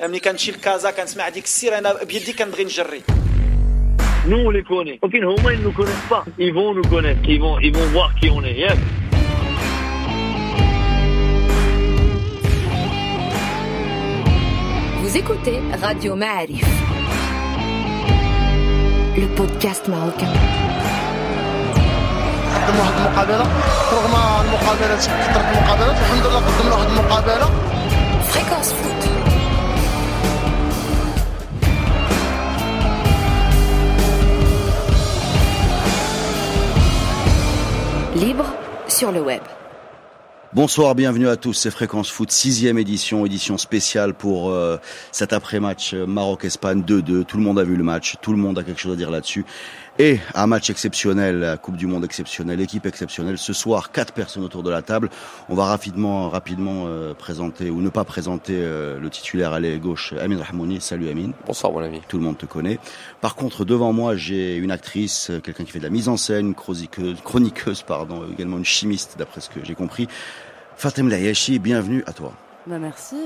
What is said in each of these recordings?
ملي كنمشي لكازا كنسمع ديك السير انا بيدي كنبغي نجري Nous, on les connaît. Aucune Homa, ils nous connaissent pas. Ils vont nous connaître. Ils vont, ils vont voir qui on est. Yes. Vous écoutez Radio Ma'arif, le podcast marocain. قدموا واحد المقابله رغم المقابلات كثرت المقابلات الحمد لله قدمنا واحد المقابله Fréquence foot. Libre sur le web. Bonsoir, bienvenue à tous. C'est Fréquence Foot, sixième édition, édition spéciale pour euh, cet après-match Maroc-Espagne 2-2. Tout le monde a vu le match, tout le monde a quelque chose à dire là-dessus. Et un match exceptionnel, la Coupe du Monde exceptionnelle, équipe exceptionnelle. Ce soir, quatre personnes autour de la table. On va rapidement, rapidement euh, présenter ou ne pas présenter euh, le titulaire à l'aile gauche, Amin Rahmouni. Salut Amin. Bonsoir mon ami. Tout le monde te connaît. Par contre, devant moi, j'ai une actrice, euh, quelqu'un qui fait de la mise en scène, une chroniqueuse, chroniqueuse pardon, également une chimiste, d'après ce que j'ai compris. Fatem Layashi, bienvenue à toi. Bah merci.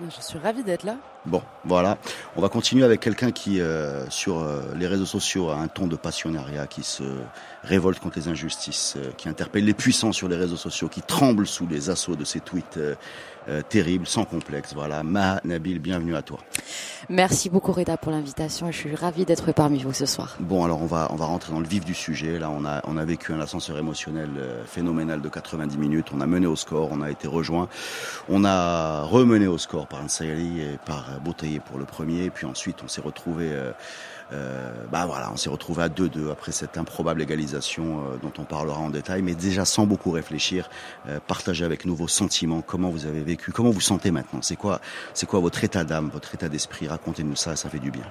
Je suis ravie d'être là. Bon, voilà. On va continuer avec quelqu'un qui, euh, sur euh, les réseaux sociaux, a un ton de passionnariat, qui se révolte contre les injustices, euh, qui interpelle les puissants sur les réseaux sociaux, qui tremble sous les assauts de ces tweets euh, euh, terribles, sans complexe. Voilà. Ma Nabil, bienvenue à toi. Merci beaucoup Reda pour l'invitation je suis ravie d'être parmi vous ce soir. Bon, alors on va on va rentrer dans le vif du sujet. Là, on a on a vécu un ascenseur émotionnel phénoménal de 90 minutes. On a mené au score, on a été rejoint, on a remené au score par Ansayali et par Bouteye pour le premier. Puis ensuite, on s'est retrouvé. Euh, euh, bah voilà, on s'est retrouvé à 2-2 après cette improbable égalisation euh, dont on parlera en détail, mais déjà sans beaucoup réfléchir, euh, partagez avec nous vos sentiments, comment vous avez vécu, comment vous sentez maintenant, c'est quoi, c'est quoi votre état d'âme, votre état d'esprit, racontez-nous ça, ça fait du bien.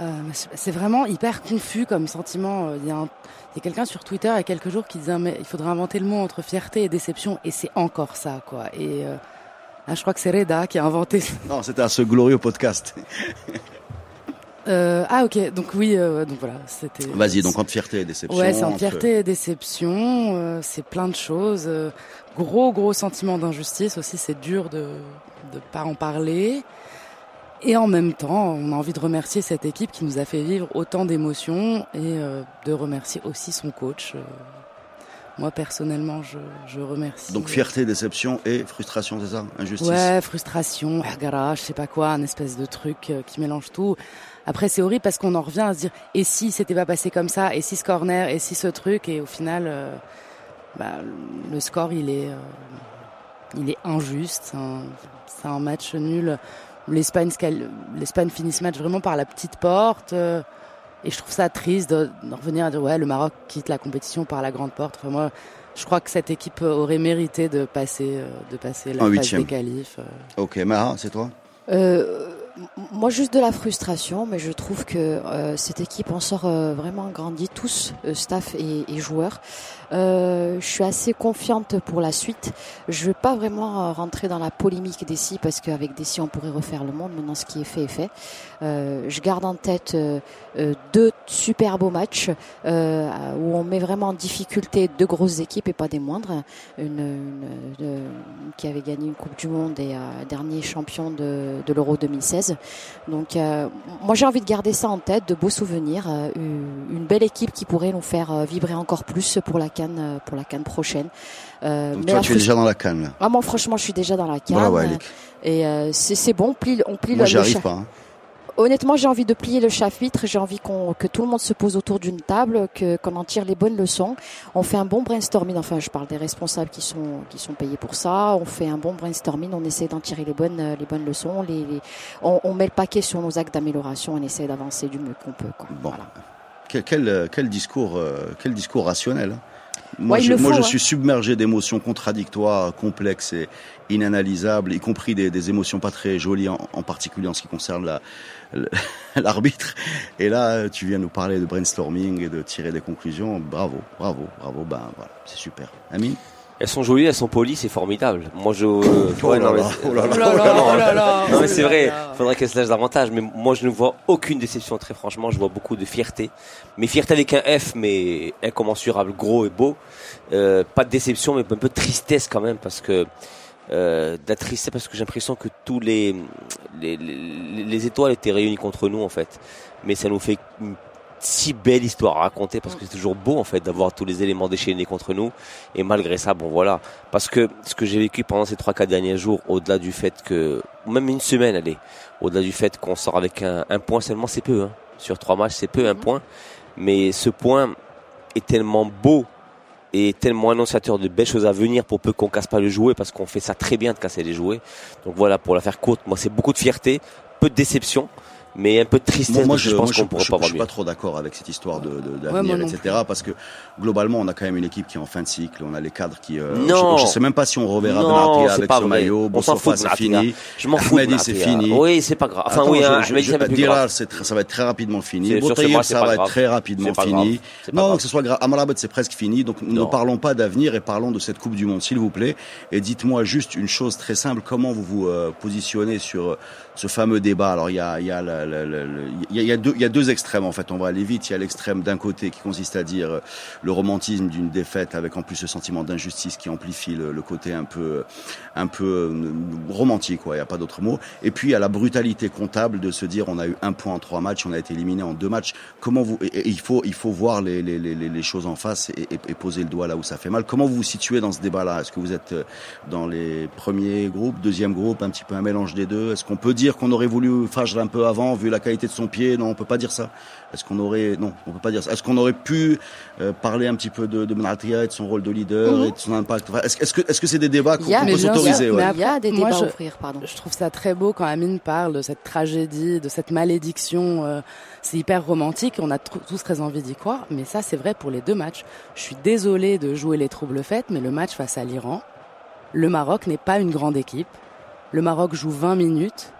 Euh, c'est- vraiment hyper confus comme sentiment. Il y a, un- il y a quelqu'un sur Twitter il y a quelques jours qui disait mais il faudrait inventer le mot entre fierté et déception et c'est encore ça quoi. Et je crois que c'est Reda qui a inventé. Non, c'était à ce glorieux podcast. Euh, ah ok donc oui euh, donc voilà c'était. Vas-y, donc entre fierté et déception. Ouais, c'est en entre- fierté et déception, euh, c'est plein de choses. euh, gros, gros sentiment d'injustice aussi, c'est dur de ne pas en parler. Et en même temps, on a envie de remercier cette équipe qui nous a fait vivre autant d'émotions et euh, de remercier aussi son coach. Euh, moi, personnellement, je, je remercie. Donc fierté, déception et frustration, c'est ça? Injustice? Ouais, frustration, garage, je sais pas quoi, un espèce de truc qui mélange tout. Après, c'est horrible parce qu'on en revient à se dire, et si c'était pas passé comme ça, et si ce corner, et si ce truc, et au final, euh, bah, le score, il est, euh, il est injuste. C'est un, match nul. L'Espagne, finit ce match vraiment par la petite porte. euh, et je trouve ça triste de, de revenir à dire, ouais, le Maroc quitte la compétition par la grande porte. Enfin, moi, je crois que cette équipe aurait mérité de passer, euh, de passer la En phase des qualifs. euh. Ok, Maha, c'est toi? Euh, moi juste de la frustration, mais je trouve que euh, cette équipe en sort euh, vraiment grandi, tous, euh, staff et joueurs. Euh, je suis assez confiante pour la suite. Je vais pas vraiment euh, rentrer dans la polémique d'ici parce qu'avec d'ici on pourrait refaire le monde. Maintenant, ce qui est fait est fait. Euh, je garde en tête deux super beaux matchs où on met vraiment en difficulté deux grosses équipes et pas des moindres. Une, qui avait gagné une Coupe du Monde et dernier champion de, de l'Euro 2016. Donc, moi j'ai envie de garder ça en tête, de beaux souvenirs, une belle équipe qui pourrait nous faire vibrer encore plus pour la canne, euh, pour la canne prochaine. Euh, Donc mais toi, tu es déjà dans la canne. là. Ah, moi franchement, je suis déjà dans la canne. Et euh, c'est bon, on plie, on plie Moi, le, cha- pas. hein. Honnêtement, j'ai envie de plier le chapitre. J'ai envie qu'on, que tout le monde se pose autour d'une table, que, qu'on en tire les bonnes leçons. On fait un bon brainstorming. Enfin, je parle des responsables qui sont, qui sont payés pour ça. On fait un bon brainstorming. On essaie d'en tirer les bonnes, les bonnes leçons. Les, les- on, on met le paquet sur nos actes d'amélioration. On essaie d'avancer du mieux qu'on peut. Quoi. Bon. Voilà. Quel, quel, quel discours, quel discours rationnel. hein. Moi, Ouais, je, le moi, faut, je hein. suis submergé d'émotions contradictoires, complexes et inanalysables, y compris des, des émotions pas très jolies, en, en particulier en ce qui concerne la- l'arbitre. Et là, tu viens nous parler de brainstorming et de tirer des conclusions. Bravo, bravo, bravo. Ben voilà, c'est super. Amine Elles sont jolies, elles sont polies, c'est formidable. Moi, je. Oh Ouais, là non, mais oh là là, Oh là là, non, oh là là, non, mais oh c'est là vrai, là. faudrait qu'elle se lâche davantage. Mais moi, je ne vois aucune déception, très franchement. Je vois beaucoup de fierté. Mais fierté avec un F, mais incommensurable, gros et beau. Euh, pas de déception, mais un peu de tristesse quand même, parce que euh, de la tristesse parce que j'ai l'impression que tous les les, les les étoiles étaient réunies contre nous en fait. Mais ça nous fait une si belle histoire à raconter parce que c'est toujours beau en fait d'avoir tous les éléments déchaînés contre nous. Et malgré ça bon voilà. Parce que ce que j'ai vécu pendant ces trois quatre derniers jours au-delà du fait que même une semaine allez au-delà du fait qu'on sort avec un, un point seulement c'est peu hein. sur trois matchs c'est peu un point. Mais ce point est tellement beau et tellement annonciateur de belles choses à venir pour peu qu'on casse pas le jouet parce qu'on fait ça très bien de casser les jouets. Donc voilà pour la faire courte moi c'est beaucoup de fierté peu de déception mais un peu de tristesse. Moi, moi, je, je, pense qu'on je, pourra je, pas je suis pas trop d'accord avec cette histoire de, Ouais, d'avenir, etc. Parce que globalement, on a quand même une équipe qui est en fin de cycle. On a les cadres qui. euh, Non. Je, je sais même pas si on reverra Non, avec pas ce vrai. maillot. On s'en fout c'est fini. Je m'en fous. c'est fini. Oui, c'est pas grave. Enfin, Attends, oui, je- hein, je- je- Dirar, ça va être très rapidement fini. C'est ça va être très rapidement fini. Non, que ce soit grave. Amrabat, c'est presque fini. Donc, ne parlons pas d'avenir et parlons de cette Coupe du Monde, s'il vous plaît. Et dites-moi juste une chose très simple. Comment vous vous euh, positionnez sur ce fameux débat Alors, il y a, il y a, y a, deux, il y a deux extrêmes, en fait. On va aller vite. Il y a l'extrême d'un côté qui consiste à dire euh, le romantisme d'une défaite avec en plus ce sentiment d'injustice qui amplifie le, le côté un peu, un peu euh, romantique, quoi. Il n'y a pas d'autre mot. Et puis, il y a la brutalité comptable de se dire on a eu un point en trois matchs, on a été éliminé en deux matchs. Comment vous, il faut, il faut voir les, les, les, les choses en face et, et, et poser le doigt là où ça fait mal. Comment vous vous situez dans ce débat-là? Est-ce que vous êtes euh, dans les premiers groupes, deuxième groupe, un petit peu un mélange des deux? Est-ce qu'on peut dire qu'on aurait voulu Fajr un peu avant, vu la qualité de son pied Non, on peut pas dire ça. Est-ce qu'on aurait, non, on peut pas dire ça. Est-ce qu'on aurait pu euh, parler un petit peu de, de Benatia et de son rôle de leader Mhm. et de son impact? Enfin, Est-ce que, est-ce que c'est des débats qu'on Il y a- qu'on mais peut s'autoriser ouais. Il y a des moi, débats je- à ouvrir, pardon. Je trouve ça très beau quand Amine parle de cette tragédie, de cette malédiction. euh, c'est hyper romantique, on a tous très envie d'y croire, mais ça c'est vrai pour les deux matchs. Je suis désolée de jouer les troubles faits, mais le match face à l'Iran, le Maroc n'est pas une grande équipe. Le Maroc joue 20 minutes,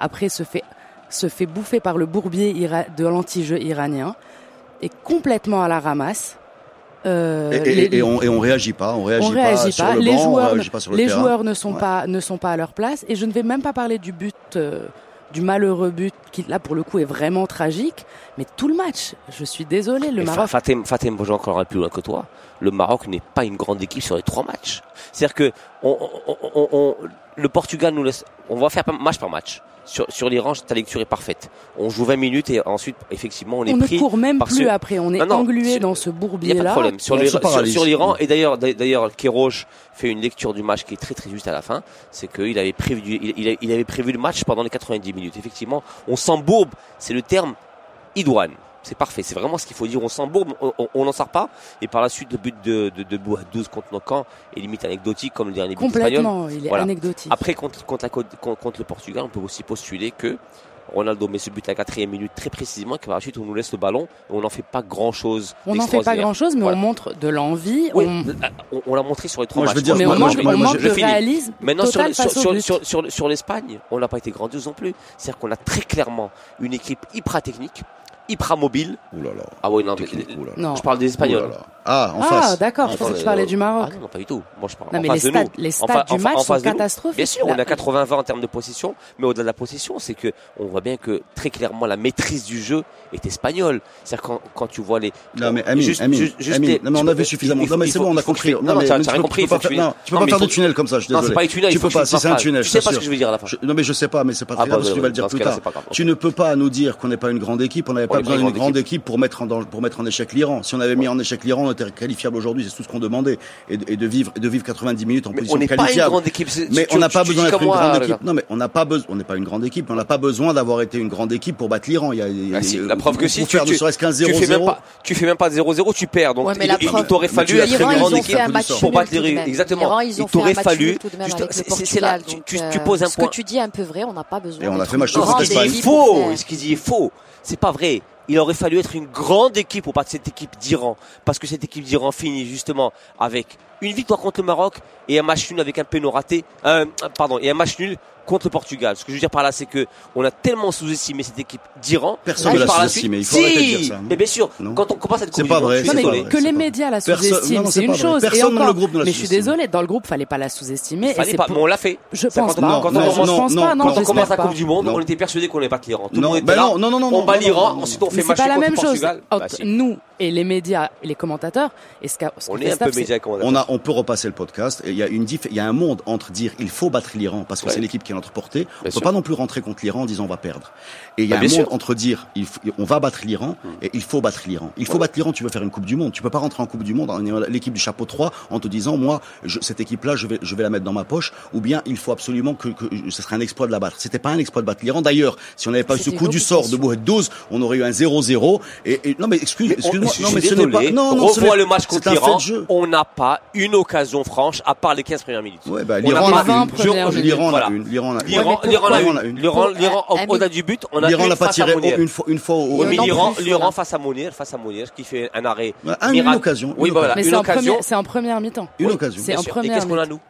après se fait, se fait bouffer par le bourbier ira- de l'anti-jeu iranien, est complètement à la ramasse. Euh, Et, et- les- et on, et on réagit pas, on réagit, on réagit sur pas. le les banc, on joueurs, réagit pas sur le les terrain. joueurs ne sont Ouais. pas ne sont pas à leur place. Et je ne vais même pas parler du but, euh, du malheureux but qui là pour le coup est vraiment tragique. Mais tout le match, je suis désolé, le Maroc. Fatem, Fatem, moi, j'ai encore un plus loin que toi. Le Maroc n'est pas une grande équipe sur les trois matchs. C'est-à-dire que on, on- on- on- le Portugal nous laisse, on va faire match par match. Sur, sur l'Iran, ta lecture est parfaite. On joue 20 minutes et ensuite, effectivement, on est On ne pris. court même par plus ce- après, on est Non, non, englué sur- dans ce Il n'y a pas bourbier-là. de problème. Sur l'Iran, et d'ailleurs, d'ailleurs, Kéroche fait une lecture du match qui est très très juste à la fin. C'est qu'il avait prévu, il, il- il avait prévu le match pendant les 90 minutes. Effectivement, on s'embourbe. C'est le terme idoine. C'est parfait. C'est vraiment ce qu'il faut dire. On s'embourbe, on- n'en sort pas. Et par la suite, le but de, de, de Bou à 12 contre nos camps est limite anecdotique comme le dernier but espagnol. Complètement, il est Voilà. anecdotique. Après, contre, contre, la Côte- contre, contre le Portugal, on peut aussi postuler que Ronaldo met ce but à la quatrième minute très précisément, et que par la suite, on nous laisse le ballon et on n'en fait pas grand chose. on n'en fait pas grand-chose, mais Voilà. on montre de l'envie. Oui, on... on, l'a montré sur les trois matchs. veux dire, mais moi, on manque, on de réalisme Maintenant, sur, total sur, sur, sur l'Espagne, on n'a pas été grandiose non plus. C'est-à-dire qu'on a très clairement une équipe hyper technique, hyper mobile. Ouh là là. Ah oui, non, mais- je parle des Espagnols. Ouh là là. Ah, en Ah, face. d'accord, je pensais que tu parlais du Maroc. Ah non, pas du tout. Moi, je parle Non, en mais face les de nous. stades, les du en match en sont catastrophiques. Bien sûr, on a 80-20 en termes de possession, mais au-delà de la possession, c'est que on voit bien que très clairement la maîtrise du jeu est espagnole. C'est-à-dire quand, quand tu vois les. Non mais Amine, Juste- Amine, juste- juste Amine. les- non mais on tu a peux- vu suffisamment. Non mais c'est bon, on a compris. tu- non, mais tu peux- compris, tu peux pas faire- de tunnel comme ça. Je suis Non, c'est désolé. pas un tunnel, Tu peux pas. c'est un tunnel, Tu sais pas ce que je veux dire à la fin. Non mais je sais pas, mais c'est pas Ah, très grave bah, ce que tu vas le dire plus tard. grave. Tu ne peux pas nous dire qu'on n'est pas une grande équipe. On n'avait pas est pas besoin une d'une grande grande équipe pour mettre en danger- pour mettre en échec l'Iran. Si on avait mis en échec l'Iran, on était qualifiable aujourd'hui. C'est tout ce qu'on demandait et de et de vivre de vivre 90 minutes en Mais position on n'est pas une qualifiable. grande équipe. Mais tu- on n'a pas besoin d'être une moi, grande là. équipe. Non, mais on n'a pas besoin. On n'est pas une grande équipe. mais On n'a pas besoin d'avoir été une grande équipe pour battre l'Iran. Il y a, il y a- Ah, si, il la preuve que si tu, faire ne tu, serait-ce qu'un tu fais même 0-0. pas, tu fais même pas 0-0, tu perds. Donc Ouais, il, il t'aurait fallu être une grande équipe équipe pour battre. Exactement. L'Iran, ils Il t'aurait fallu. c'est- là. Tu- euh, poses un Ce point. que tu dis est un peu vrai, on n'a pas besoin. Et on a fait match l'Espagne. équipe faux. Ce qu'il dit est faux. C'est pas vrai. Il aurait fallu être une grande équipe pour battre cette équipe d'Iran. Parce que cette équipe d'Iran finit justement avec une victoire contre le Maroc et un match nul avec un péno raté. Euh, pardon, et un match nul contre le Portugal. Ce que je veux dire par là, c'est que on a tellement sous-estimé cette équipe d'Iran. Personne ne l'a sous-estimé. Il faut arrêter de Si dire ça, non Mais bien sûr, Non. quand on commence à être C'est pas vrai, je suis Non, mais pas désolé. vrai. que les pas médias la sous-estiment, c'est une pas vrai. chose. Et Personne dans le groupe ne la mais je suis désolée, dans le groupe, fallait pas la sous-estimer. Il fallait pas, mais on l'a fait. Je pense quand- pas. non, quand on non, commence- pas. La Coupe pas. du Monde, on était persuadé qu'on allait battre l'Iran. Tout le Non, monde était ben là. non, non, non, non, On bat l'Iran, ensuite on fait c'est match pas la contre même le chose. Portugal. Bah. Nous, et les médias et les commentateurs. Et ce qu'a- ce que On est un peu c'est- média comment On a, on peut repasser le podcast. Il y a une diff, il y a un monde entre dire il faut battre l'Iran parce que Ouais. c'est l'équipe qui est à notre portée. on peut sûr. pas non plus rentrer contre l'Iran en disant on va perdre. Et il y a Bah, un bien monde sûr. entre dire il faut- on va battre l'Iran et il faut battre l'Iran. Il faut battre l'Iran. Tu veux faire une Coupe du Monde. Tu peux pas rentrer en Coupe du Monde en ayant l'équipe du chapeau 3 en te disant moi je- cette équipe-là je vais je vais la mettre dans ma poche ou bien il faut absolument que, que ce serait un exploit de la battre. C'était pas un exploit de battre l'Iran. D'ailleurs, si on n'avait pas eu ce coup du sort de. Bouhet 12, on aurait eu un 0-0 et, et- non mais excuse Mais on- excuse-moi je non mais ce n'est pas non non ce Revois le match contre l'Iran. On n'a pas une occasion franche à part les 15 premières minutes. Ouais, bah, On l'Iran a vingt une. L'Iran a une. L'Iran a une. L'Iran, Ouais, a on a une? une L'Iran, au-delà du but, on a L'Iran n'a pas face à tiré une fois, une fois au. Oui, l'Iran, face à Mounir, face à Mounir, qui fait un arrêt. Un- une occasion, Oui, une bah voilà, Mais une c'est en, occasion. première- c'est en première mi-temps. Une occasion. Et qu'est-ce qu'on a nous?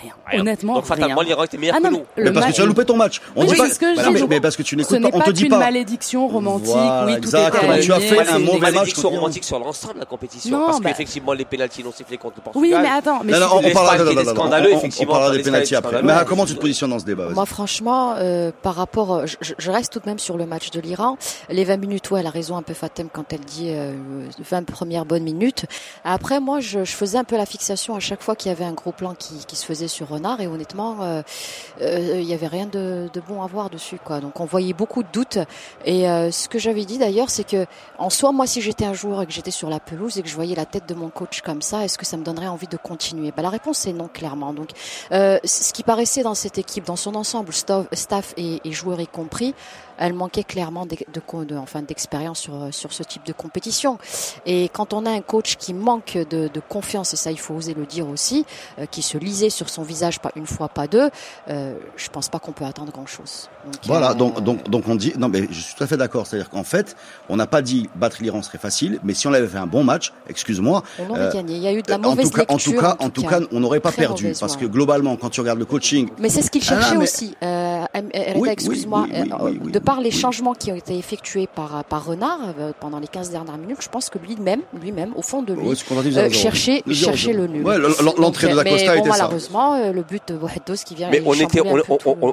Rien. Rien. Honnêtement, Donc fatalement, rien. l'Iran était meilleur Ah que nous. Mais parce que tu as loupé ton match. On Oui, dit pas. ce que je Voilà, dis. mais, mais parce que tu n'écoutes pas. On pas te dit qu'une pas. malédiction romantique. Voilà, oui, tout exactement. était Tu as fait un une mauvais match malédiction l'Iran. romantique sur l'ensemble de la compétition. Non, parce bah- qu'effectivement, les pénalties non sifflés contre le Oui, Portugal. mais attends, mais Non, on, parlera, scandaleux, on- parlera par des pénalties est après. Mais comment tu te positionnes dans ce débat Moi, franchement, euh, par rapport, je, je- reste tout de même sur le match de l'Iran. Les 20 minutes, ouais, elle a raison un peu Fatem quand elle dit euh, 20 premières bonnes minutes. Après, moi, je, faisais un peu la fixation à chaque fois qu'il y avait un gros plan qui se faisait sur Renard et honnêtement, euh, euh, il y avait rien de, bon à voir dessus, quoi. Donc, on voyait beaucoup de doutes. Et euh, ce que j'avais dit d'ailleurs, c'est que en soi, moi, si j'étais un joueur et que j'étais sur la pelouse et que je voyais la tête de mon coach comme ça, est-ce que ça me donnerait envie de continuer? Bah, La réponse est non, clairement. Donc, euh, ce qui paraissait dans cette équipe, dans son ensemble, staff, et joueurs y compris, elle manquait clairement de, de, de- enfin, d'expérience sur, sur ce type de compétition. Et quand on a un coach qui manque de, de confiance, et ça il faut oser le dire aussi, euh, qui se lisait sur son visage pas une fois, pas deux, euh, je pense pas qu'on peut attendre grand-chose. Donc, Voilà, euh, donc, donc, donc on dit, non mais je suis tout à fait d'accord, c'est-à-dire qu'en fait, on n'a pas dit battre l'Iran serait facile, mais si on avait fait un bon match, excuse-moi, on aurait euh, gagné. Il y a eu de la en mauvaise tout cas, en tout cas, en tout cas, on n'aurait pas perdu, mauvaise, parce ouais. que globalement, quand tu regardes le coaching, Mais c'est ce qu'il Ah, cherchait mais- aussi. Euh, Oui, excuse-moi. oui, oui, euh, oui, oui, de par les changements qui ont été effectués par, par Renard euh, pendant les 15 dernières minutes, je pense que lui-même, lui-même, au fond de lui, Ouais, euh, 0-0. cherchait, Le 0-0. cherchait le nul. Ouais, l'entrée de la Costa mais bon, était ça. malheureusement, euh, le but de Bohedos qui vient. Mais on était, on,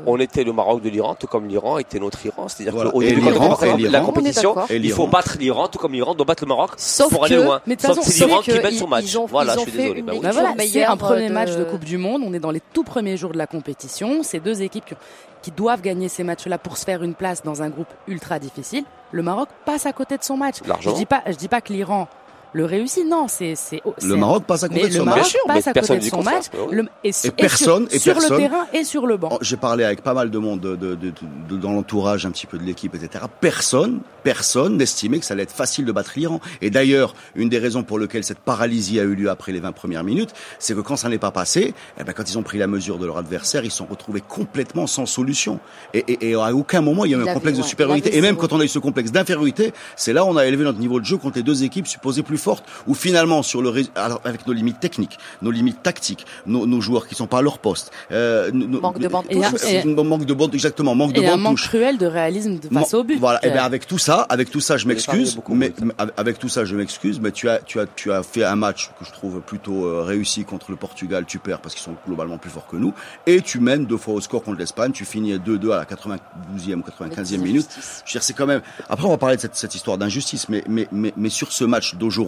on- était le Maroc de l'Iran, tout comme l'Iran était notre Iran. C'est-à-dire Voilà. qu'au début, et la compétition, il faut battre l'Iran, tout comme l'Iran doit battre le Maroc Sauf pour aller que- loin. mais de Sauf c'est l'Iran qui mène son match. ils ont- Voilà, je suis fait désolé. Bah c'est un premier de- match de Coupe du Monde. On est dans les tout premiers jours de la compétition. C'est deux équipes qui, qui doivent gagner ces matchs-là pour se faire une place dans un groupe ultra difficile. Le Maroc passe à côté de son match. Je dis pas, je dis pas que l'Iran le réussit. Non, c'est c'est le Maroc passe à côté Mais de son match. Bien sûr, passe mais à personne côté de dit son match. bah le- et, personne- sur, et sur personne- le terrain et sur le banc. Oh, J'ai parlé avec pas mal de monde de, de, de- de- dans l'entourage un petit peu de l'équipe, etc. Personne, personne n'estimait que ça allait être facile de battre l'Iran. Et d'ailleurs, une des raisons pour lesquelles cette paralysie a eu lieu après les 20 premières minutes, c'est que quand ça n'est pas passé, eh ben, quand ils ont pris la mesure de leur adversaire, ils se sont retrouvés complètement sans solution. Et, et, et à aucun moment, il y a eu un complexe de supériorité. Et même quand on a eu ce complexe d'infériorité, c'est là où on a élevé notre niveau de jeu contre les deux équipes supposées plus fortes, où finalement, sur le, alors, avec nos limites techniques, nos limites tactiques, nos, nos joueurs qui sont pas à leur poste, euh, nos- Manque de bande Et un- touche. et- manque de bande, exactement, manque de Et un bande manque touche. cruel de réalisme de face au but. Voilà. Et Euh, ben avec tout ça, avec tout ça, je m'excuse. Mais avec- tout ça, je m'excuse. Mais tu as, tu as, tu as fait un match que je trouve plutôt euh, réussi contre le Portugal. Tu perds parce qu'ils sont globalement plus forts que nous. Et tu mènes deux fois au score contre l'Espagne. Tu finis à 2-2 à la 92e ou 95e minute. Je veux dire, c'est quand même. Après, on va parler de cette, cette histoire d'injustice, mais, mais, mais, mais sur ce match d'aujourd'hui,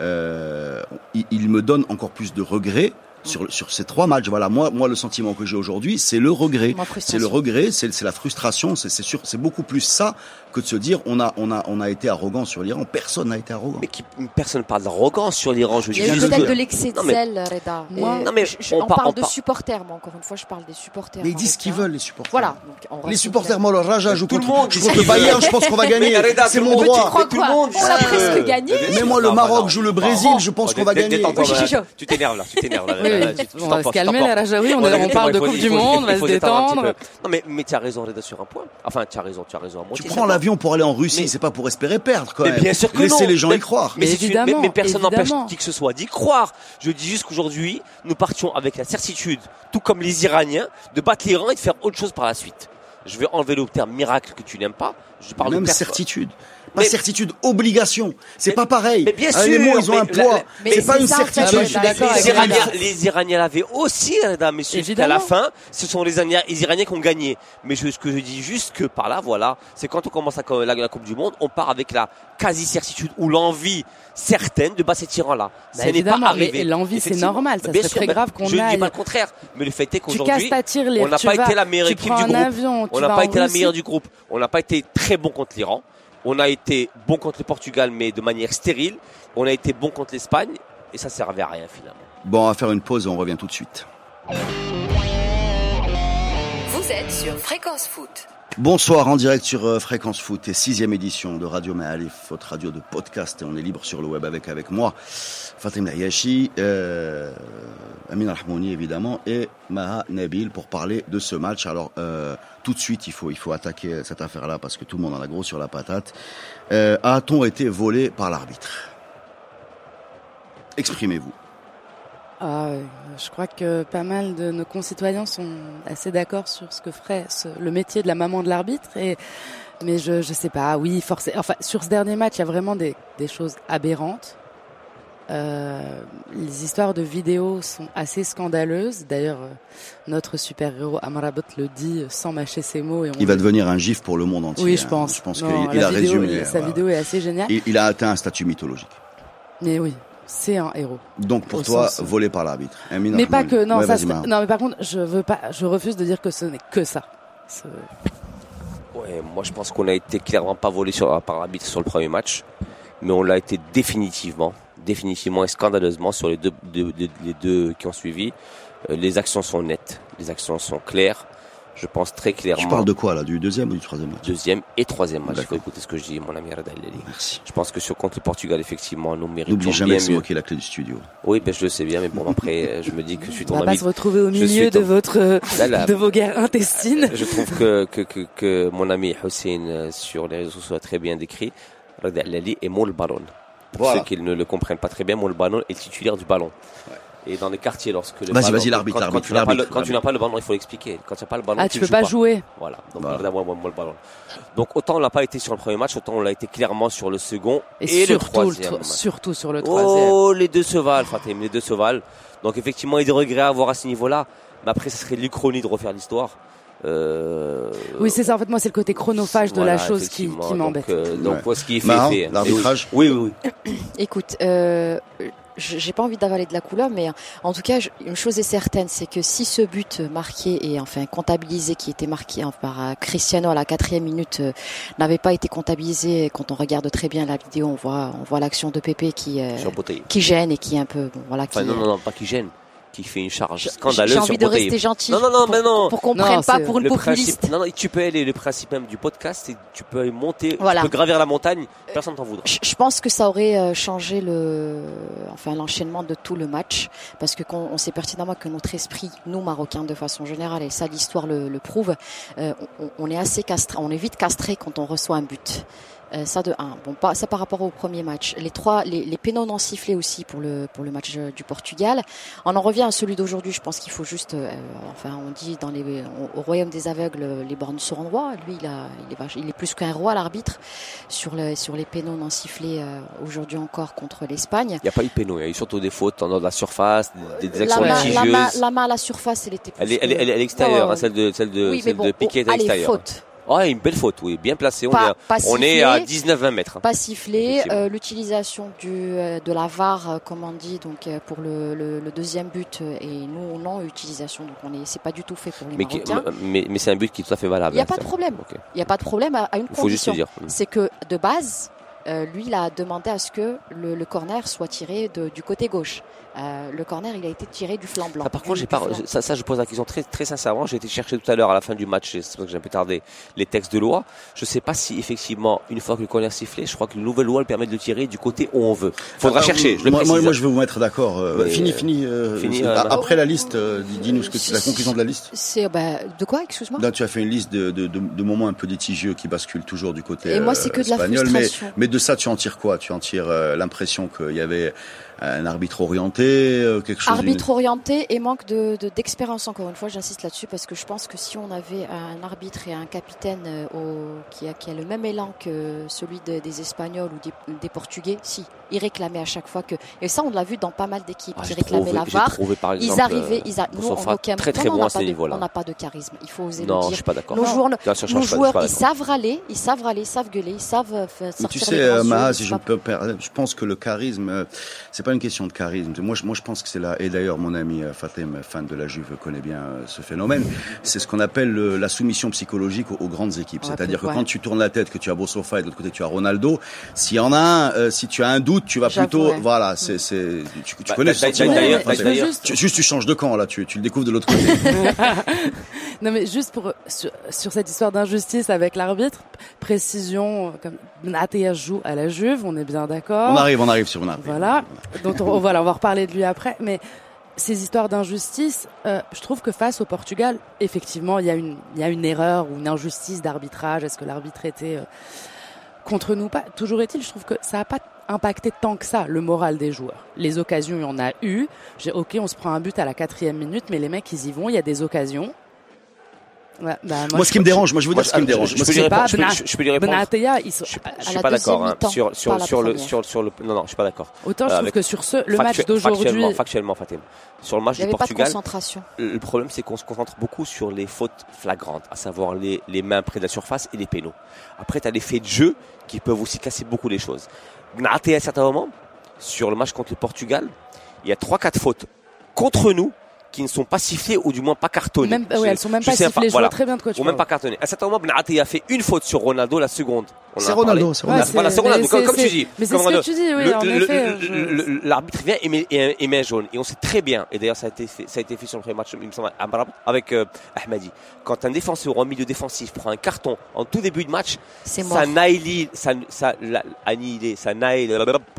euh, il, il me donne encore plus de regrets. Sur, sur ces trois matchs, voilà, moi, moi, le sentiment que j'ai aujourd'hui, c'est le regret. C'est le regret, c'est c'est la frustration, c'est c'est sûr, c'est beaucoup plus ça que de se dire on a, on a, on a été arrogant sur l'Iran. Personne n'a été arrogant. Mais qui, personne parle d'arrogance sur l'Iran, je Il dis y a peut-être que- de l'excès de mais- zèle, Reda. Moi- Non, mais je- je- on on, par- parle on de par- supporters, moi, encore une fois, je parle des supporters. Mais ils disent ce qu'ils veulent, les supporters. Voilà. donc on Les supporters, moi, le Raja joue Tout le monde je contre. Bayern, je pense qu'on va gagner. Mais Reda, C'est mon droit. tout le monde On a presque que- gagné. Mais moi, le Maroc joue le Brésil, je pense qu'on va gagner. je- je- Tu t'énerves là, tu t'énerves là. Oui, là, oui, là, tu- tu on va se calmer, la Rajaoui, on, on parle de Coupe du Monde, on va se détendre. Non mais, mais tu as raison Reda sur un point. Enfin tu as raison, tu as raison à Tu prends l'avion pour aller en Russie, Mais- c'est pas pour espérer perdre, quand Mais même. bien sûr que Laissez non. les gens Mais- y croire. Mais, Évidemment, mais personne n'empêche qui que ce soit d'y croire. Je dis juste qu'aujourd'hui, nous partions avec la certitude, tout comme les Iraniens, de battre l'Iran et de faire autre chose par la suite. Je vais enlever le terme miracle que tu n'aimes pas. Je parle Même de certitude. Pas Mais- certitude, obligation. C'est pas pareil. mais bien Les sûr, mots, ils ont mais un la- poids. C'est pas une ça, en fait, certitude. les, Iraniens, les Iraniens l'avaient aussi, messieurs. Jusqu'à Évidemment. la fin, ce sont les Iraniens, les Iraniens qui ont gagné. Mais je, ce que je dis juste que par là, voilà, c'est quand on commence la, la, la Coupe du Monde, on part avec la quasi-certitude ou l'envie certaine de battre ces tyrans-là. Bah, ça n'est pas arrivé. mais l'envie, c'est normal, ça Bien serait sûr, très grave qu'on Je ne dis pas le contraire, mais le fait est Tu casses qu'aujourd'hui, ta tirelire, on n'a pas vas- été la meilleure équipe du groupe. avion, on n'a pas été la meilleure du groupe. On n'a pas été très bon contre l'Iran. On a été bon contre le Portugal, mais de manière stérile. On a été bon contre l'Espagne, et ça servait à rien finalement. Bon, on va faire une pause et on revient tout de suite. Vous êtes sur Fréquence Foot. Bonsoir en direct sur euh, Fréquence Foot et sixième édition de Radio Maalif, votre radio de podcast et on est libre sur le web avec avec moi, Fatim Layashi, euh, Amin Rahmouni évidemment et Maha Nabil pour parler de ce match. Alors euh, tout de suite il faut il faut attaquer cette affaire-là parce que tout le monde en a gros sur la patate. Euh, A-t-on été volé par l'arbitre? Exprimez-vous. Ah, ouais. je crois que pas mal de nos concitoyens sont assez d'accord sur ce que ferait ce- le métier de la maman de l'arbitre. Et mais je je sais pas. Oui, forcément. Enfin, sur ce dernier match, il y a vraiment des des choses aberrantes. Euh, les histoires de vidéos sont assez scandaleuses. D'ailleurs, euh, notre super-héros Amrabat le dit sans mâcher ses mots. Et on Il va devenir un gif pour le monde entier. Oui, je hein. pense. Je pense Non, qu'il a vidéo, résumé. Sa voilà. vidéo est assez géniale. Il, il a atteint un statut mythologique. Mais oui, c'est un héros. Donc pour toi, sens- volé par l'arbitre. Amin Mais pas que. Non, Ouais, ça. mais par contre, je veux pas. Je refuse de dire que ce n'est que ça. Ce- Ouais, moi je pense qu'on a été clairement pas volé sur, par l'arbitre sur le premier match, mais on l'a été définitivement, définitivement et scandaleusement sur les deux, les deux qui ont suivi. Euh, les actions sont nettes, les actions sont claires. Je pense très clairement. Tu parles de quoi là Du deuxième ou du troisième match? Deuxième et troisième match. Il faut écouter ce que je dis, mon ami Leli. Merci. Je pense que sur contre le Portugal, effectivement, nous méritons N'oublie jamais bien moquer la clé du studio. Oui, ben je le sais bien, mais bon après, euh, je me dis que je suis On ton va pas se retrouver au milieu de ton- votre euh, Là, là, de vos guerres intestines. Je trouve que, que, que, que mon ami Hussein euh, sur les réseaux sociaux a très bien décrit. Leli est Moul Ballon. Pour Voilà. ceux qui ne le comprennent pas très bien, Moul Ballon est titulaire du ballon. Et dans les quartiers, lorsque le Vas-y, vas-y, l'arbitre, quand, tu n'as pas le- l'arbitre, quand tu n'as pas le ballon, il faut l'expliquer. Quand tu n'as pas le ballon, Ah, tu tu peux pas jouer. Voilà. Donc, Voilà. Reda, moi, moi, moi, le ballon. Donc, autant on l'a pas été sur le premier match, autant on l'a été clairement sur le second Et, surtout, le troisième. surtout sur le troisième. Oh, les deux se valent, Fatim, les deux se valent. Donc effectivement, il y a des regrets à avoir à ce niveau-là. Mais après, ce serait l'Uchronie de refaire l'histoire. Euh, Oui, c'est ça. En fait, moi, c'est le côté chronophage de voilà, la chose qui, m'embête. Donc, euh, donc Ouais. voilà ce qui est fait. L'arbitrage Oui, oui, oui. Écoute, euh, j'ai pas envie d'avaler de la couleur, mais en tout cas, une chose est certaine, c'est que si ce but marqué et enfin comptabilisé, qui était marqué hein, par euh, Cristiano à la quatrième minute, euh, n'avait pas été comptabilisé, quand on regarde très bien la vidéo, on voit, on voit l'action de Pépé qui, euh, qui gêne et qui est un peu, bon, voilà, qui. Non, non, non, pas qui gêne. Qui fait une charge scandaleuse J'ai sur envie de rester gentil. Non, non, non, pour, mais non. Pour qu'on Non, prenne pas pour une le populiste. principe, non, non, tu peux aller, le principe même du podcast, c'est tu peux monter, Voilà. tu peux gravir la montagne, personne t'en voudra. Je pense que ça aurait euh, changé le, enfin l'enchaînement de tout le match, parce que qu'on- on sait pertinemment que notre esprit, nous Marocains de façon générale, et ça l'histoire le, le prouve, euh, on, on est assez castré, on est vite castré quand on reçoit un but. Euh, ça de un. Bon, pas ça par rapport au premier match. Les trois, les, les pénaux non sifflés aussi pour le pour le match euh, du Portugal. On en revient à celui d'aujourd'hui. Je pense qu'il faut juste, euh, enfin, on dit dans les au, au royaume des aveugles, les bornes seront rois. Lui, il a, il est, il est plus qu'un roi, l'arbitre, sur le sur les pénaux non sifflés euh, aujourd'hui encore contre l'Espagne. Il n'y a pas eu péno, il y a eu surtout des fautes dans la surface, des, des actions la, main, la, litigieuses. main, la main à la surface, elle était. plus Elle est, elle elle est à l'extérieur, Ouais, ouais, hein, celle de, celle de, oui, celle bon, de Piquet à allez, l'extérieur. Ouais, une belle faute, oui, bien placée. On, Pas- est, pas on est à sifflée. 19-20 mètres. Pas sifflé, euh, l'utilisation euh, de la VAR, euh, comme on dit, donc euh, pour le, le, le deuxième but et nous non utilisation, donc on est c'est pas du tout fait pour les Mais, qui- mais, mais c'est un but qui est tout à fait valable. Il y a hein, pas de problème. Il n'y a pas de problème à, à une Il faut juste condition, le dire. c'est que de base, euh, lui il a demandé à ce que le, le corner soit tiré de- du côté gauche. Euh, le corner il a été tiré du flanc blanc. Ah, par contre, j'ai pas, ça, ça, je pose la question très, très sincèrement. J'ai été chercher tout à l'heure à la fin du match, et c'est pour ça que j'ai un peu tardé, les textes de loi. Je sais pas si effectivement, une fois que le corner sifflé, je crois que la nouvelle loi le permet de le tirer du côté où on veut. Faudra Ah, chercher. Je le moi, moi, je vais vous mettre d'accord. Euh, fini, euh, fini. euh, fini, euh, après la liste, euh, dis-nous ce que c'est la conclusion de la liste. C'est bah, de quoi, excuse-moi? Là, tu as fait une liste de, de, de, de moments un peu litigieux qui basculent toujours du côté Et moi, c'est que de la espagnol. Mais, frustration. mais de ça, tu en tires quoi? Tu en tires euh, l'impression qu'il y avait un arbitre orienté, euh, quelque chose. Arbitre orienté et manque de de- d'expérience encore une fois, j'insiste là-dessus parce que je pense que si on avait un arbitre et un capitaine euh, au, qui, a, qui a le même élan que celui de- des Espagnols ou des, des Portugais, si, ils réclamaient à chaque fois que et ça on l'a vu dans pas mal d'équipes, Ah, ils réclamaient trouvé- la VAR. trouvé, par Ils arrivaient, euh, ils a... pour nous, fa- aucun très, très non, non, bon on à n'a pas. On n'a pas de charisme, il faut oser Non, le je dire. suis pas d'accord. Nos Non. sûr, je nos suis pas- je suis joueurs, pas ils savent râler, ils savent râler, ils savent gueuler, ils savent euh, faire Mais tu sortir sais, euh, Maha, si je peux je pense que le charisme, euh, c'est pas une question de charisme. Moi, je, moi, je pense que c'est là. Et d'ailleurs, mon ami euh, Fatem, fan de la Juve, connaît bien euh, ce phénomène. C'est ce qu'on appelle le- la soumission psychologique aux, aux grandes équipes. Ouais, C'est-à-dire que quand tu tournes la tête, que tu as Bossofa et de l'autre côté tu as Ronaldo, s'il y en a un, euh, si tu as un doute, tu vas plutôt, voilà, c'est, c'est, tu, tu Bah, connais ce sentiment. Enfin, juste- tu, juste tu changes de camp là, tu, tu le découvres de l'autre côté. Non mais juste pour sur, sur cette histoire d'injustice avec l'arbitre, précision comme joue à la Juve, on est bien d'accord. on arrive, on arrive sur une Voilà. On, voilà, on va reparler de lui après. Mais ces histoires d'injustice, euh, je trouve que face au Portugal, effectivement, il y a une, il y a une erreur ou une injustice d'arbitrage. Est-ce que l'arbitre était euh, contre nous pas? Toujours est-il, je trouve que ça n'a pas impacté tant que ça le moral des joueurs. Les occasions, il y en a eu. J'ai ok, on se prend un but à la quatrième minute, mais les mecs, ils y vont. Il y a des occasions. Ouais, bah, Moi, ce qui me dérange, moi, je vous dire ce qui me je- dérange. je- peux lui répondre, pas, je peux- lui répondre. Benatia, ils sont, Je, suis pas d'accord hein, sur sur sur le sur sur le non non je suis pas d'accord. autant je Euh, trouve que sur ce, le match d'aujourd'hui, factuellement Fatim. Sur le match Il n'y du avait pas de Portugal, concentration. le problème c'est qu'on se concentre beaucoup sur les fautes flagrantes, à savoir les les mains près de la surface et les pénaux. Après tu as les faits de jeu qui peuvent aussi casser beaucoup les choses. Gnaté à certains moments sur le match contre le Portugal, il y a trois quatre fautes contre nous qui ne sont pas sifflées ou du moins pas cartonnées. même, Je- ouais, elles sont même pas sifflées. Je voilà. vois très bien de quoi tu ou même pas cartonné. À certains moments, Benatia a fait une faute sur Ronaldo la seconde. On en C'est. Ronaldo, c'est Ouais, Ronaldo. Voilà, c'est Ronaldo, comme, tu dis. Mais c'est ce que tu dis, oui, en effet. le- L'arbitre vient et met, et, et met un jaune. Et on sait très bien, et d'ailleurs ça a été fait, ça a été fait sur le premier match, il me semble, avec euh, Ahmadi. Quand un défenseur ou un milieu défensif prend un carton en tout début de match, ça annihile, ça, ça ça annihile,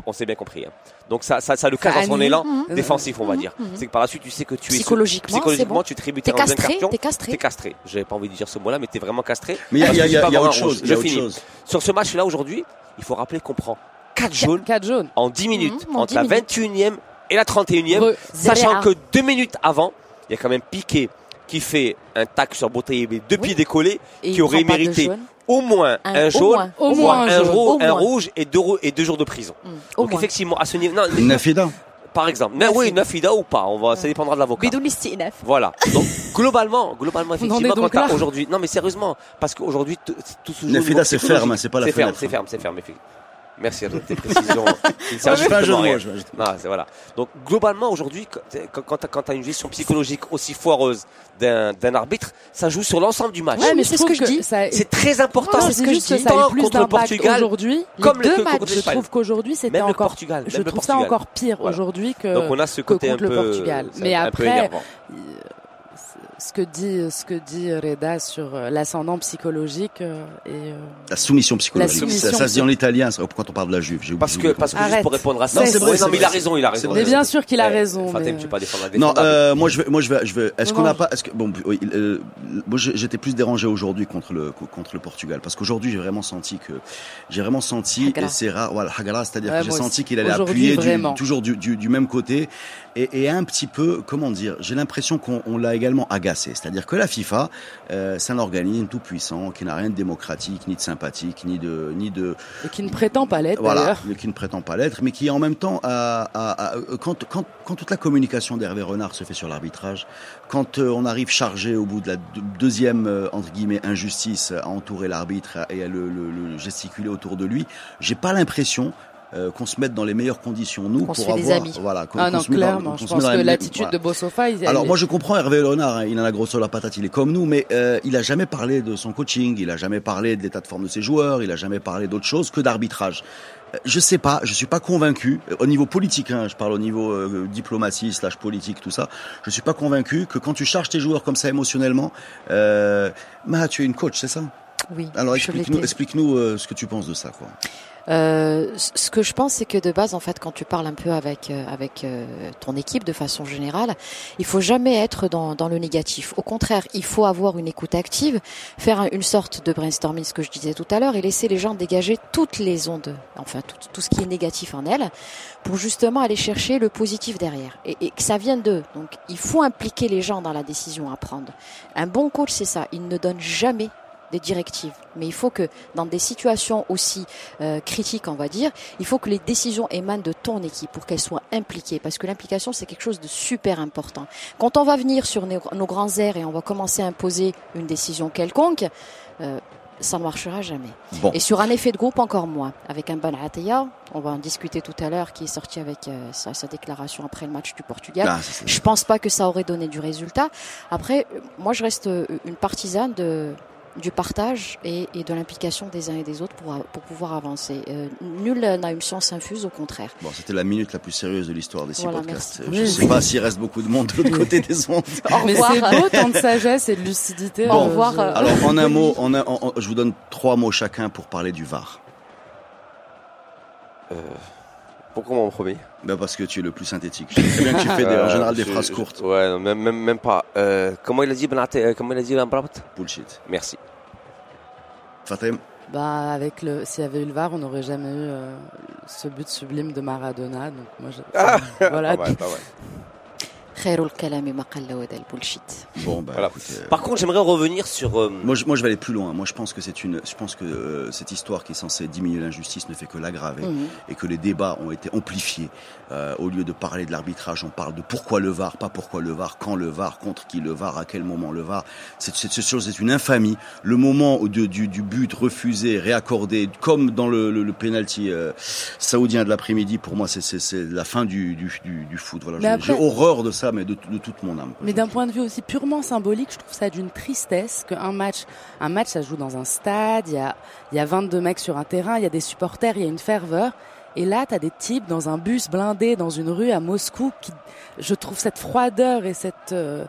on s'est bien compris. hein. Donc ça, ça, ça le casse dans son élan Mhm. défensif, on va dire. Mhm. C'est que par la suite, tu sais que tu es Psychologiquement, psychologiquement, bon. tu tributes T'es castré, carton. t'es castré. T'es castré. J'avais pas envie de dire ce mot-là, mais t'es vraiment castré. Mais il y a, il y a, que il y a, tu peux il y a avoir autre chose. Je finis. chose. Sur ce match-là aujourd'hui, il faut rappeler qu'on prend 4 jaunes 4 jaunes. en 10 minutes, en entre 10 la minutes. 21e et la 31e, Re- sachant que deux minutes avant, il y a quand même Piqué qui fait un tac sur Bouteille, mais deux Oui. pieds décollés, Et qui aurait mérité. Au moins Un- un, au jaune, moins. Au voire moins un un, Au un rouge et deux, et deux jours de prison. Mm, Au Donc moins. effectivement, à ce niveau, non, Une Nafida. par exemple, non, oui, neuf ida ou pas, on va, ça dépendra de l'avocat. Bidouni Stinef. Voilà. Donc globalement, globalement effectivement, quand t'as aujourd'hui, non mais sérieusement, parce qu'aujourd'hui tout ce Nafida, au c'est ferme, c'est pas la C'est ferme, fenêtre. c'est ferme, c'est ferme. effectivement. Merci à toi de tes précisions. Je fais un jeu de je- Non, c'est voilà. Donc globalement aujourd'hui, quand, quand, quand tu as une gestion psychologique aussi foireuse d'un d'un arbitre, ça joue sur l'ensemble du match. Ouais, mais je c'est ce que je dis. ça- C'est très important. C'est c'est ce que je que dis. ça a eu Tant plus contre le d'impact Portugal, aujourd'hui. Les comme le- deux matchs, je trouve qu'aujourd'hui c'était Même le encore. Portugal, Je trouve ça encore pire Voilà. aujourd'hui que. Donc on a ce que côté un contre le peu, Portugal. c'est Mais après. Ce que dit ce que dit Reda sur euh, l'ascendant psychologique euh, et euh, La soumission psychologique. La soumission ça, ça se dit en italien ça, quand on parle de la Juve. J'ai Parce que, parce que juste pour répondre à ça, Non, c'est vrai, non, mais il a raison, il a raison. Mais bien sûr qu'il a Eh, raison, Fatem, mais- tu peux pas défendre la. Non, euh, moi je vais, moi je vais, je vais. Est-ce qu'on n'a pas, est-ce que bon, oui, euh, moi j'étais plus dérangé aujourd'hui contre le contre le Portugal parce qu'aujourd'hui j'ai vraiment senti que j'ai vraiment senti Hagara. et c'est rare, voilà, Hagara, c'est-à-dire Ouais, que j'ai senti qu'il allait appuyer du- toujours du, du, du même côté et, et un petit peu, comment dire, j'ai l'impression qu'on on l'a également agacé, c'est-à-dire que la FIFA, euh, c'est un organisme tout puissant qui n'a rien de démocratique, ni de sympathique, ni de ni de et qui ne prétend pas l'être voilà, qui ne prétend pas l'être, mais qui en même temps, a, a- a- quand, quand, quand toute la communication d'Hervé Renard se fait sur l'arbitrage, quand euh, on arrive chargé au bout de la deux- deuxième euh, entre guillemets injustice à entourer l'arbitre et à le, le- le gesticuler autour de lui, j'ai pas l'impression euh, qu'on se mette dans les meilleures conditions nous Qu'on pour se des avoir amis. voilà qu'on- Ah se met dans- clairement. qu'on Je pense dans que la- l'attitude voilà. de Bossofa, il, Alors moi je comprends Hervé Léonard, hein, il en a grosso la patate, il est comme nous, mais euh, il a jamais parlé de son coaching, il a jamais parlé de l'état de forme de ses joueurs, il a jamais parlé d'autre chose que d'arbitrage. Euh, Je sais pas, je suis pas convaincu euh, au niveau politique, hein, je parle au niveau euh, diplomatie slash politique tout ça. Je suis pas convaincu que quand tu charges tes joueurs comme ça émotionnellement, euh, bah tu es une coach, c'est ça? Oui. Alors explique-nous l'étais. explique -nous, ce que tu penses de ça. Quoi. Euh, ce que je pense, c'est que de base, en fait, quand tu parles un peu avec euh, avec euh, ton équipe de façon générale, il faut jamais être dans, dans le négatif. Au contraire, il faut avoir une écoute active, faire un- une sorte de brainstorming, ce que je disais tout à l'heure, et laisser les gens dégager toutes les ondes, enfin tout, tout ce qui est négatif en elles, pour justement aller chercher le positif derrière, et, et que ça vienne d'eux. Donc, il faut impliquer les gens dans la décision à prendre. Un bon coach, c'est ça. Il ne donne jamais des directives. Mais il faut que dans des situations aussi euh, critiques, on va dire, il faut que les décisions émanent de ton équipe pour qu'elles soient impliquées. Parce que l'implication, c'est quelque chose de super important. Quand on va venir sur nos, nos grands airs et on va commencer à imposer une décision quelconque, euh, ça ne marchera jamais. Bon. Et sur un effet de groupe, encore moins. Avec un Ataya, on va en discuter tout à l'heure, qui est sorti avec euh, sa, sa déclaration après le match du Portugal. Ah, Je pense pas que ça aurait donné du résultat. Après, moi, je reste euh, une partisane de du partage et, et de l'implication des uns et des autres pour, pour pouvoir avancer. Euh, nul n'a une science infuse, au contraire. Bon, c'était la minute la plus sérieuse de l'histoire des six Voilà, podcasts. merci. Je Oui, sais oui. pas s'il reste beaucoup de monde de l'autre côté des ondes. Au Mais c'est beau, tant de sagesse et de lucidité. Au euh, revoir, euh, Alors, en un mot, en un- en- en- je vous donne trois mots chacun pour parler du VAR. Euh, pourquoi moi en premier Ben parce que tu es le plus synthétique. Je sais bien que tu fais des- en Euh, général des je- phrases je- courtes. Ouais, même, même, même pas. Euh, comment il a dit Benaté euh, Comment il a dit Lambrabt Bullshit. Merci. Fatem? Bah, avec le, s'il y avait eu le VAR, on n'aurait jamais eu euh, ce but sublime de Maradona. Donc moi, je, voilà. Pas mal, pas mal. Bon, ben, Voilà. écoute, euh, Par contre, j'aimerais revenir sur. euh, Moi je, moi, je vais aller plus loin. Moi, je pense que c'est une, je pense que euh, cette histoire qui est censée diminuer l'injustice ne fait que l'aggraver Mhm. et que les débats ont été amplifiés. Euh, au lieu de parler de l'arbitrage, on parle de pourquoi le VAR, pas pourquoi le VAR, quand le VAR, contre qui le VAR, à quel moment le VAR. Cette chose, c'est une infamie. Le moment de- du, du but refusé, réaccordé, comme dans le, le, le penalty euh, saoudien de l'après-midi, pour moi, c'est- la fin du, du, du, du foot. Voilà, Mais j'ai après- j'ai horreur de ça, mais de, de toute mon âme. Mais d'un point de vue aussi purement symbolique, je trouve ça d'une tristesse qu'un match, un match, ça se joue dans un stade, il y a, il y a 22 mecs sur un terrain, il y a des supporters, il y a une ferveur. Et là, t'as des types dans un bus blindé dans une rue à Moscou qui, je trouve cette froideur et cette, euh,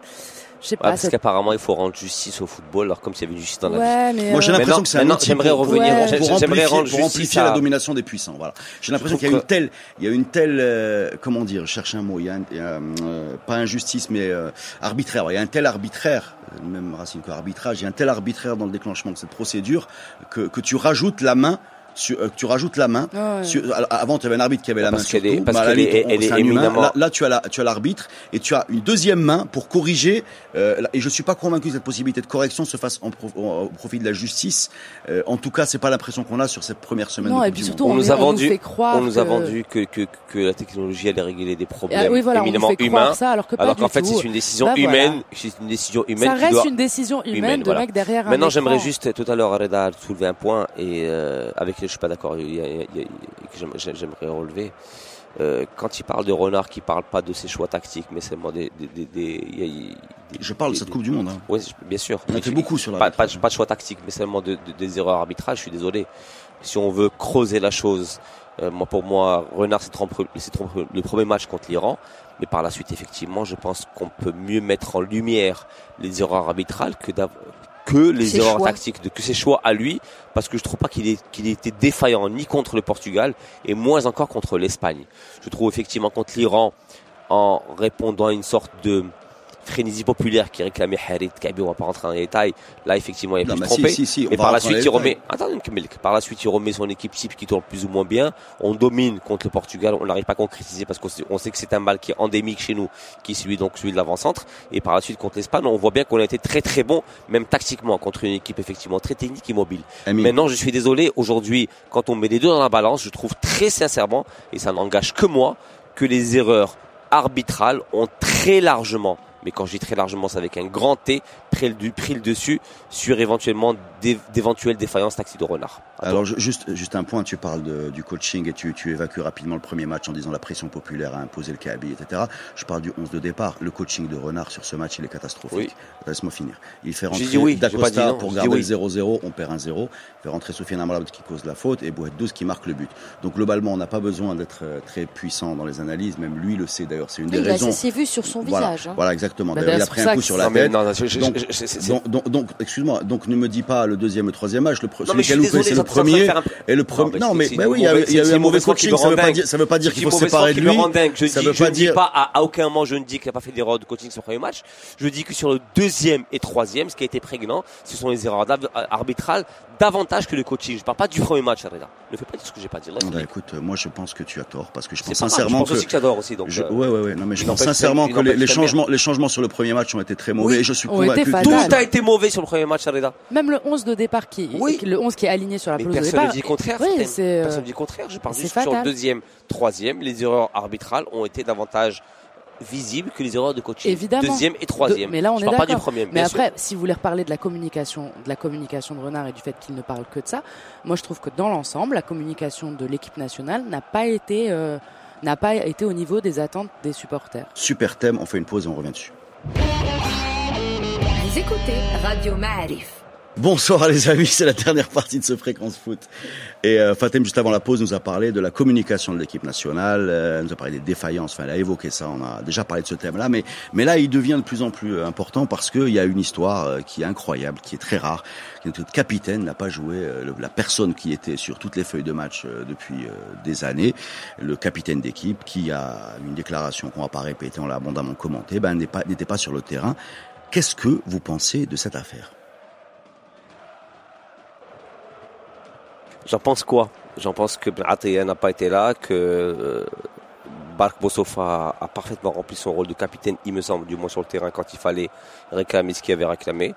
je sais ouais, pas, parce qu'apparemment, il faut rendre justice au football, alors comme s'il y avait une justice dans la vie. Ouais, mais Moi, j'ai euh, l'impression Maintenant- que c'est un j'aimerais pour- revenir, Ouais. j'ai- pour amplifier, rendre pour amplifier à- la domination des puissants. Voilà. J'ai l'impression qu'il y a une telle, il y a une telle, euh, comment dire, je cherche un mot, il y a, un- il y a, euh, pas injustice mais euh, arbitraire. Il y a un tel arbitraire, même racine que arbitrage, il y a un tel arbitraire dans le déclenchement de cette procédure que, que tu rajoutes la main. Sur, euh, tu rajoutes la main. Ouais. Sur- euh, avant, tu avais un arbitre qui avait la main Parce sur qu'elle est- tout. parce Bah, la est- limite, on- est un humain. Là, là, tu as la, tu as l'arbitre et tu as une deuxième main pour corriger. euh, et je suis pas convaincu que cette possibilité de correction se fasse en au profit de la justice. Euh, en tout cas, c'est pas l'impression qu'on a sur cette première semaine. Non, de et puis surtout. On on, nous a on nous vendu- On nous a que- vendu que, que, que la technologie allait régler des problèmes Ah oui, voilà, on nous éminemment humains. ça, alors qu'en fait, c'est une décision Bah, voilà. humaine. C'est une décision humaine Ça reste une décision humaine, de mec derrière Maintenant, j'aimerais juste, tout à l'heure, Reda a soulevé un point et avec je suis pas d'accord, que j'aimerais relever. Euh, quand il parle de Renard, qui parle pas de ses choix tactiques, mais seulement des, Je parle de cette Coupe du Monde. Hein. Oui, bien sûr. On a fait beaucoup sur la. pas, pas, pas de choix tactique, mais seulement de, de- des erreurs arbitrales. Je suis désolé. Si on veut creuser la chose, euh, moi pour moi, Renard s'est trompé, le premier match contre l'Iran, mais par la suite, effectivement, je pense qu'on peut mieux mettre en lumière les erreurs arbitrales que que les Ses erreurs choix. tactiques, de, que ses choix à lui, parce que je trouve pas qu'il ait, qu'il ait été défaillant ni contre le Portugal et moins encore contre l'Espagne. Je trouve effectivement contre l'Iran, en répondant à une sorte de frénésie populaire qui réclamait Harit Kabi, on va pas rentrer dans les détails. Là, effectivement, il a pu tromper. si, si, si, Mais par la suite, il remet. Attendez. Par la suite, il remet son équipe type qui tourne plus ou moins bien. On domine contre le Portugal. On n'arrive pas à concrétiser parce qu'on sait, que c'est un mal qui est endémique chez nous, qui est celui donc celui de l'avant-centre. Et par la suite, contre l'Espagne, on voit bien qu'on a été très très bon, même tactiquement, contre une équipe effectivement très technique et mobile. Maintenant, je suis désolé. Aujourd'hui, quand on met les deux dans la balance, je trouve très sincèrement, et ça n'engage que moi, que les erreurs arbitrales ont très largement, mais quand je dis très largement, c'est avec un grand T, pris pris le dessus sur éventuellement d'éventuelles défaillances tactiques de renard. Alors ju- juste, juste un point, tu parles de- du coaching et tu, tu évacues rapidement le premier match en disant la pression populaire a imposé le Kaby, etc. Je parle du 11 de départ. Le coaching de Renard sur ce match, il est catastrophique. Oui. Laisse-moi finir. Il fait rentrer oui, Dacosta pour garder dit le 0-0, on perd un 0. Il fait rentrer Sofiane Amrabat qui cause la faute et Bouhet 12 qui marque le but. Donc globalement, on n'a pas besoin d'être euh, très puissant dans les analyses, même lui le sait d'ailleurs, c'est une des Oui, bah, raisons. s'est vu sur son voilà, visage. hein. voilà, exactement. Bah, D'ailleurs, il a pris un coup sur la tête. donc, excuse-moi, donc ne me dis pas le deuxième et le troisième match. Le pre- Non, celui mais je qui a suis loupé, désolé, c'est le premier. un- Et le premier. mais Non, mais une oui, il y a, y eu un mauvais coaching. Ça veut pas dire, ça veut pas dire qu'il faut se séparer de lui. Je Ça veut pas dire. pas à, aucun moment je ne dis qu'il n'a pas fait d'erreur de coaching sur le premier match. Je dis que sur le deuxième et troisième, ce qui a été prégnant, ce sont les erreurs d'av- arbitrales davantage que le coaching. Je parle pas du premier match, Reda. Ne fais pas dire ce que j'ai pas dit. Laisse-le. Bah, écoute, moi je pense que tu as tort parce que je pense sincèrement je pense que aussi que j'adore aussi. Donc, Je- euh, ouais, ouais, ouais. Non, mais je pense sincèrement que les, changements, les changements sur le premier match ont été très mauvais. Oui. et je suis convaincu. tout a été mauvais sur le premier match, Reda. Même le 11 de départ qui, Oui. le 11 qui est aligné sur la Mais pelouse de personne ne départ. dit contraire. Oui, c'est, euh, Personne ne dit le contraire. Je parle c'est juste sur le deuxième, troisième. Les erreurs arbitrales ont été davantage visibles que les erreurs de coaching. Évidemment. Deuxième et troisième. De- mais là, on je est parle pas du premier. Mais sûr. après, si vous voulez reparler de la communication, de la communication de Renard et du fait qu'il ne parle que de ça, moi je trouve que dans l'ensemble, la communication de l'équipe nationale n'a pas été euh, n'a pas été au niveau des attentes des supporters. Super thème. On fait une pause et on revient dessus. Vous écoutez Radio Ma'arif. Bonsoir les amis, c'est la dernière partie de ce fréquence foot. Et euh, Fatem juste avant la pause nous a parlé de la communication de l'équipe nationale, euh, elle nous a parlé des défaillances, enfin elle a évoqué ça, on a déjà parlé de ce thème-là, mais mais là il devient de plus en plus euh, important parce qu'il y a une histoire euh, qui est incroyable, qui est très rare, qui notre capitaine n'a pas joué, euh, la personne qui était sur toutes les feuilles de match euh, depuis des années, le capitaine d'équipe qui a une déclaration qu'on va pas répéter, on l'a abondamment commenté, ben n'est pas n'était pas sur le terrain. Qu'est-ce que vous pensez de cette affaire? J'en pense quoi? J'en pense que Ateya n'a pas été là, que euh, Bark Bossoff a, parfaitement rempli son rôle de capitaine, il me semble, du moins sur le terrain, quand il fallait réclamer ce qu'il avait réclamé.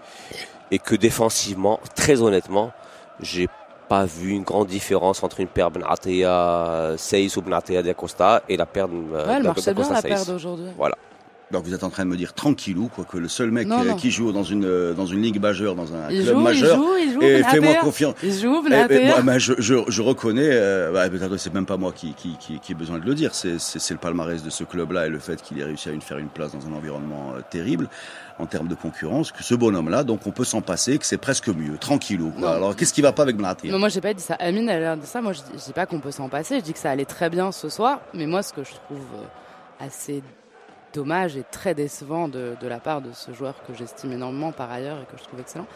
Et que défensivement, très honnêtement, j'ai pas vu une grande différence entre une paire Benatea Seis ou Benatea Da Costa et la paire de euh, Ouais, elle bien Costa la Seis. paire d'aujourd'hui. Voilà. Donc vous êtes en train de me dire tranquillou, quoi, que le seul mec Non, qui, non. qui joue dans une euh, dans une ligue majeure, dans un Il club joue, il majeur, joue, il joue. et fais-moi confiance. Il joue, Eh, Benater. eh, moi, moi, je, je, je reconnais, euh, bah, c'est même pas moi qui, qui, qui, qui ai besoin de le dire, c'est, le palmarès de ce club-là et le fait qu'il ait réussi à une- faire une place dans un environnement euh, terrible en termes de concurrence, que ce bonhomme-là, donc on peut s'en passer, que c'est presque mieux, tranquillou. Quoi. Alors qu'est-ce qui va pas avec Benatir Non, moi j'ai pas dit ça. Amine elle a l'air de ça. Moi je je dis pas qu'on peut s'en passer. Je dis que ça allait très bien ce soir. Mais moi ce que je trouve euh, assez dommage et très décevant de, la part de ce joueur que j'estime énormément par ailleurs et que je trouve excellent,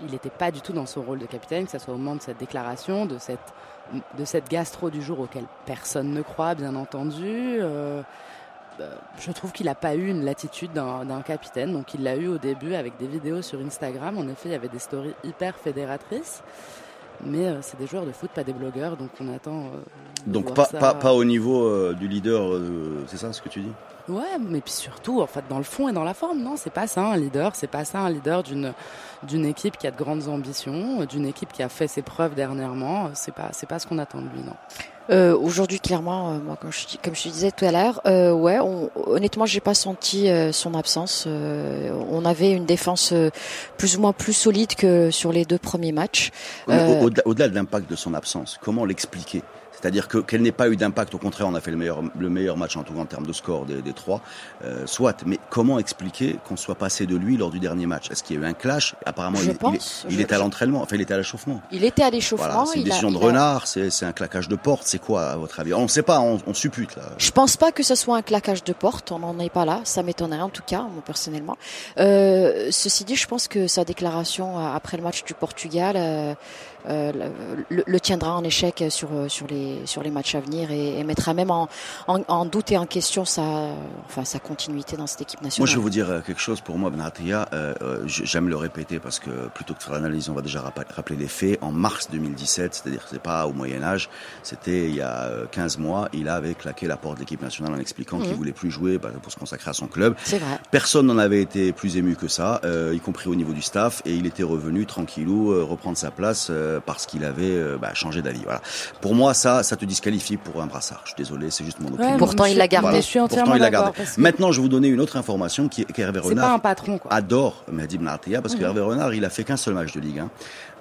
il n'était pas du tout dans son rôle de capitaine, que ce soit au moment de cette déclaration, de cette gastro du jour auquel personne ne croit, bien entendu. Euh, euh, je trouve qu'il n'a pas eu une latitude d'un capitaine, donc il l'a eu au début avec des vidéos sur Instagram. En effet, il y avait des stories hyper fédératrices, mais euh, c'est des joueurs de foot, pas des blogueurs, donc on attend. De Donc voir pas, ça. pas, pas au niveau euh, du leader, euh, c'est ça ce que tu dis? Ouais, mais puis surtout, en fait, dans le fond et dans la forme, non, c'est pas ça un leader. C'est pas ça un leader d'une d'une équipe qui a de grandes ambitions, d'une équipe qui a fait ses preuves dernièrement. C'est pas c'est pas ce qu'on attend de lui, non. Euh, Aujourd'hui, clairement, euh, moi, comme je, comme je disais tout à l'heure, euh, ouais, on, honnêtement, j'ai pas senti euh, son absence. Euh, on avait une défense euh, plus ou moins plus solide que sur les deux premiers matchs. Au- au-delà de l'impact de son absence, comment l'expliquer? C'est-à-dire que qu'elle n'ait pas eu d'impact, au contraire, on a fait le meilleur, le meilleur match en tout cas en termes de score des, des trois, euh, soit. Mais comment expliquer qu'on soit passé de lui lors du dernier match? Est-ce qu'il y a eu un clash? Apparemment, Je il, pense, il, il je- était à l'entraînement, enfin il était à l'échauffement. Il était à l'échauffement. Voilà, c'est une il a- décision de a- renard, c'est un claquage de porte, c'est quoi à votre avis? On ne sait pas, on, on suppute là. Je pense pas que ce soit un claquage de porte, on n'en est pas là, ça m'étonnerait en tout cas, moi personnellement. Euh, ceci dit, je pense que sa déclaration euh, après le match du Portugal euh, euh, le, le tiendra en échec sur euh, sur les sur les matchs à venir et, et mettra même en, en, en doute et en question sa enfin sa continuité dans cette équipe Moi, nationale. je vais vous dire euh, quelque chose pour moi, Benatia. Euh, J'aime le répéter parce que plutôt que de faire l'analyse, on va déjà rappeler les faits. En mars 2017, c'est-à-dire que c'est pas au Moyen Âge, c'était il y a euh, 15 mois, il avait claqué la porte de l'équipe nationale en expliquant qu'il Mhm. voulait plus jouer bah, pour se consacrer à son club. C'est vrai. Personne n'en avait été plus ému que ça, euh, y compris au niveau du staff, et il était revenu tranquillou reprendre sa place euh, parce qu'il avait euh, bah, changé d'avis. Voilà. Pour moi, ça, ça te disqualifie pour un brassard. Je suis désolé, c'est juste mon opinion. Ouais, Pourtant, il l'a gardé. mais Je suis entièrement Pourtant, il l'a gardé. que Maintenant, je vais vous donner une autre information qui est qu'Hervé C'est pas un Renard patron, quoi. adore Mehdi Benatia parce que Mhm. Hervé Renard, il a fait qu'un seul match de Ligue 1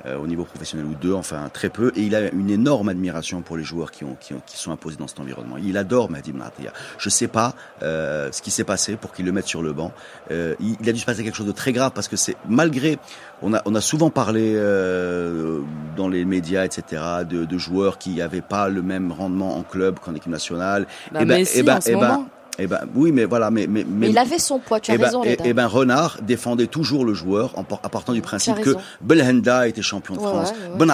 euh, au niveau professionnel ou deux, enfin très peu, et il a une énorme admiration pour les joueurs qui ont qui, ont, qui sont imposés dans cet environnement. Il adore Mehdi Benatia. Je sais pas euh, ce qui s'est passé pour qu'il le mette sur le banc. Euh, il, il a dû se passer quelque chose de très grave parce que c'est malgré on a on a souvent parlé euh, dans les médias etc de, de joueurs qui n'avaient pas le même rendement en club qu'en équipe nationale. Bah, ben- Messi, eh ben- eh ben. Eh ben oui, mais voilà, mais mais Mais il avait son poids, tu as eh ben, raison, eh- eh ben, Renard défendait toujours le joueur en, par- en partant du principe que raison. Belhanda a été champion de Ouais, France, ouais, le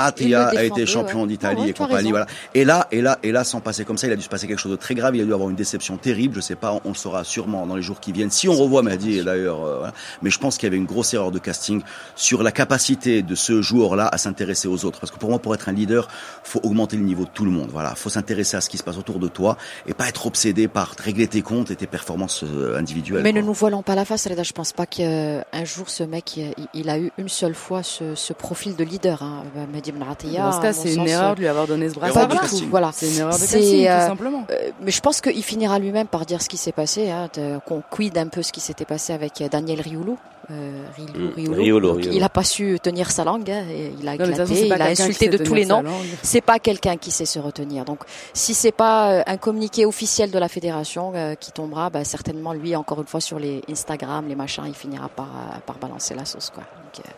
a été champion d'Italie et compagnie. raison. Voilà. Et là, et là, et là, sans passer comme ça, il a dû se passer quelque chose de très grave. Il a dû avoir une déception terrible. Je sais pas, on, on le saura sûrement dans les jours qui viennent. Si on revoit Mahdi, et d'ailleurs, euh, voilà. mais je pense qu'il y avait une grosse erreur de casting sur la capacité de ce joueur-là à s'intéresser aux autres. Parce que pour moi, pour être un leader, faut augmenter le niveau de tout le monde. Voilà, faut s'intéresser à ce qui se passe autour de toi et pas être obsédé par régler tes et tes performances euh, individuelles. Mais ne nous voilons pas la face, Reda. Je pense pas qu'un jour ce mec, il, a eu une seule fois ce, ce profil de leader. Hein. Mehdi Atia, Dans ce à cas, c'est une sens, erreur de lui avoir donné ce de Pas du tout, voilà. C'est une erreur de casting, euh, tout simplement. Euh, mais je pense qu'il finira lui-même par dire ce qui s'est passé, hein, de- qu'on quid un peu ce qui s'était passé avec euh, Daniel Rioulou. Euh. Riolo, Riolo. Il a pas su tenir sa langue, hein, et il a Non, façon, éclaté, il a insulté de tous les noms. C'est pas quelqu'un qui sait se retenir. Donc, si c'est pas euh, un communiqué officiel de la fédération euh, qui tombera, bah, certainement lui, encore une fois, sur les Instagram, les machins, il finira par, euh, par balancer la sauce, quoi. Donc, euh,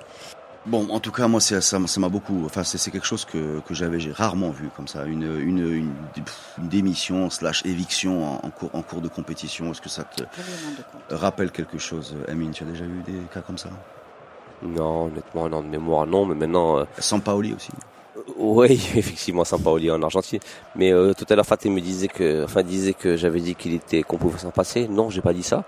Bon, en tout cas, moi, c'est- ça, ça m'a beaucoup. Enfin, c'est c'est quelque chose que, que j'avais j'ai rarement vu comme ça, une, une, une, une démission slash éviction en, en cours, en cours de compétition. Est-ce que ça te rappelle quelque chose, Amine? Tu as déjà eu des cas comme ça? Non, honnêtement, non, de mémoire, non, mais maintenant, euh, Sampaoli aussi. oui, effectivement, Sampaoli en Argentine. Mais euh, tout à l'heure, Fatih me disait que, enfin, disait que j'avais dit qu'il était, qu'on pouvait s'en passer. Non, j'ai pas dit ça.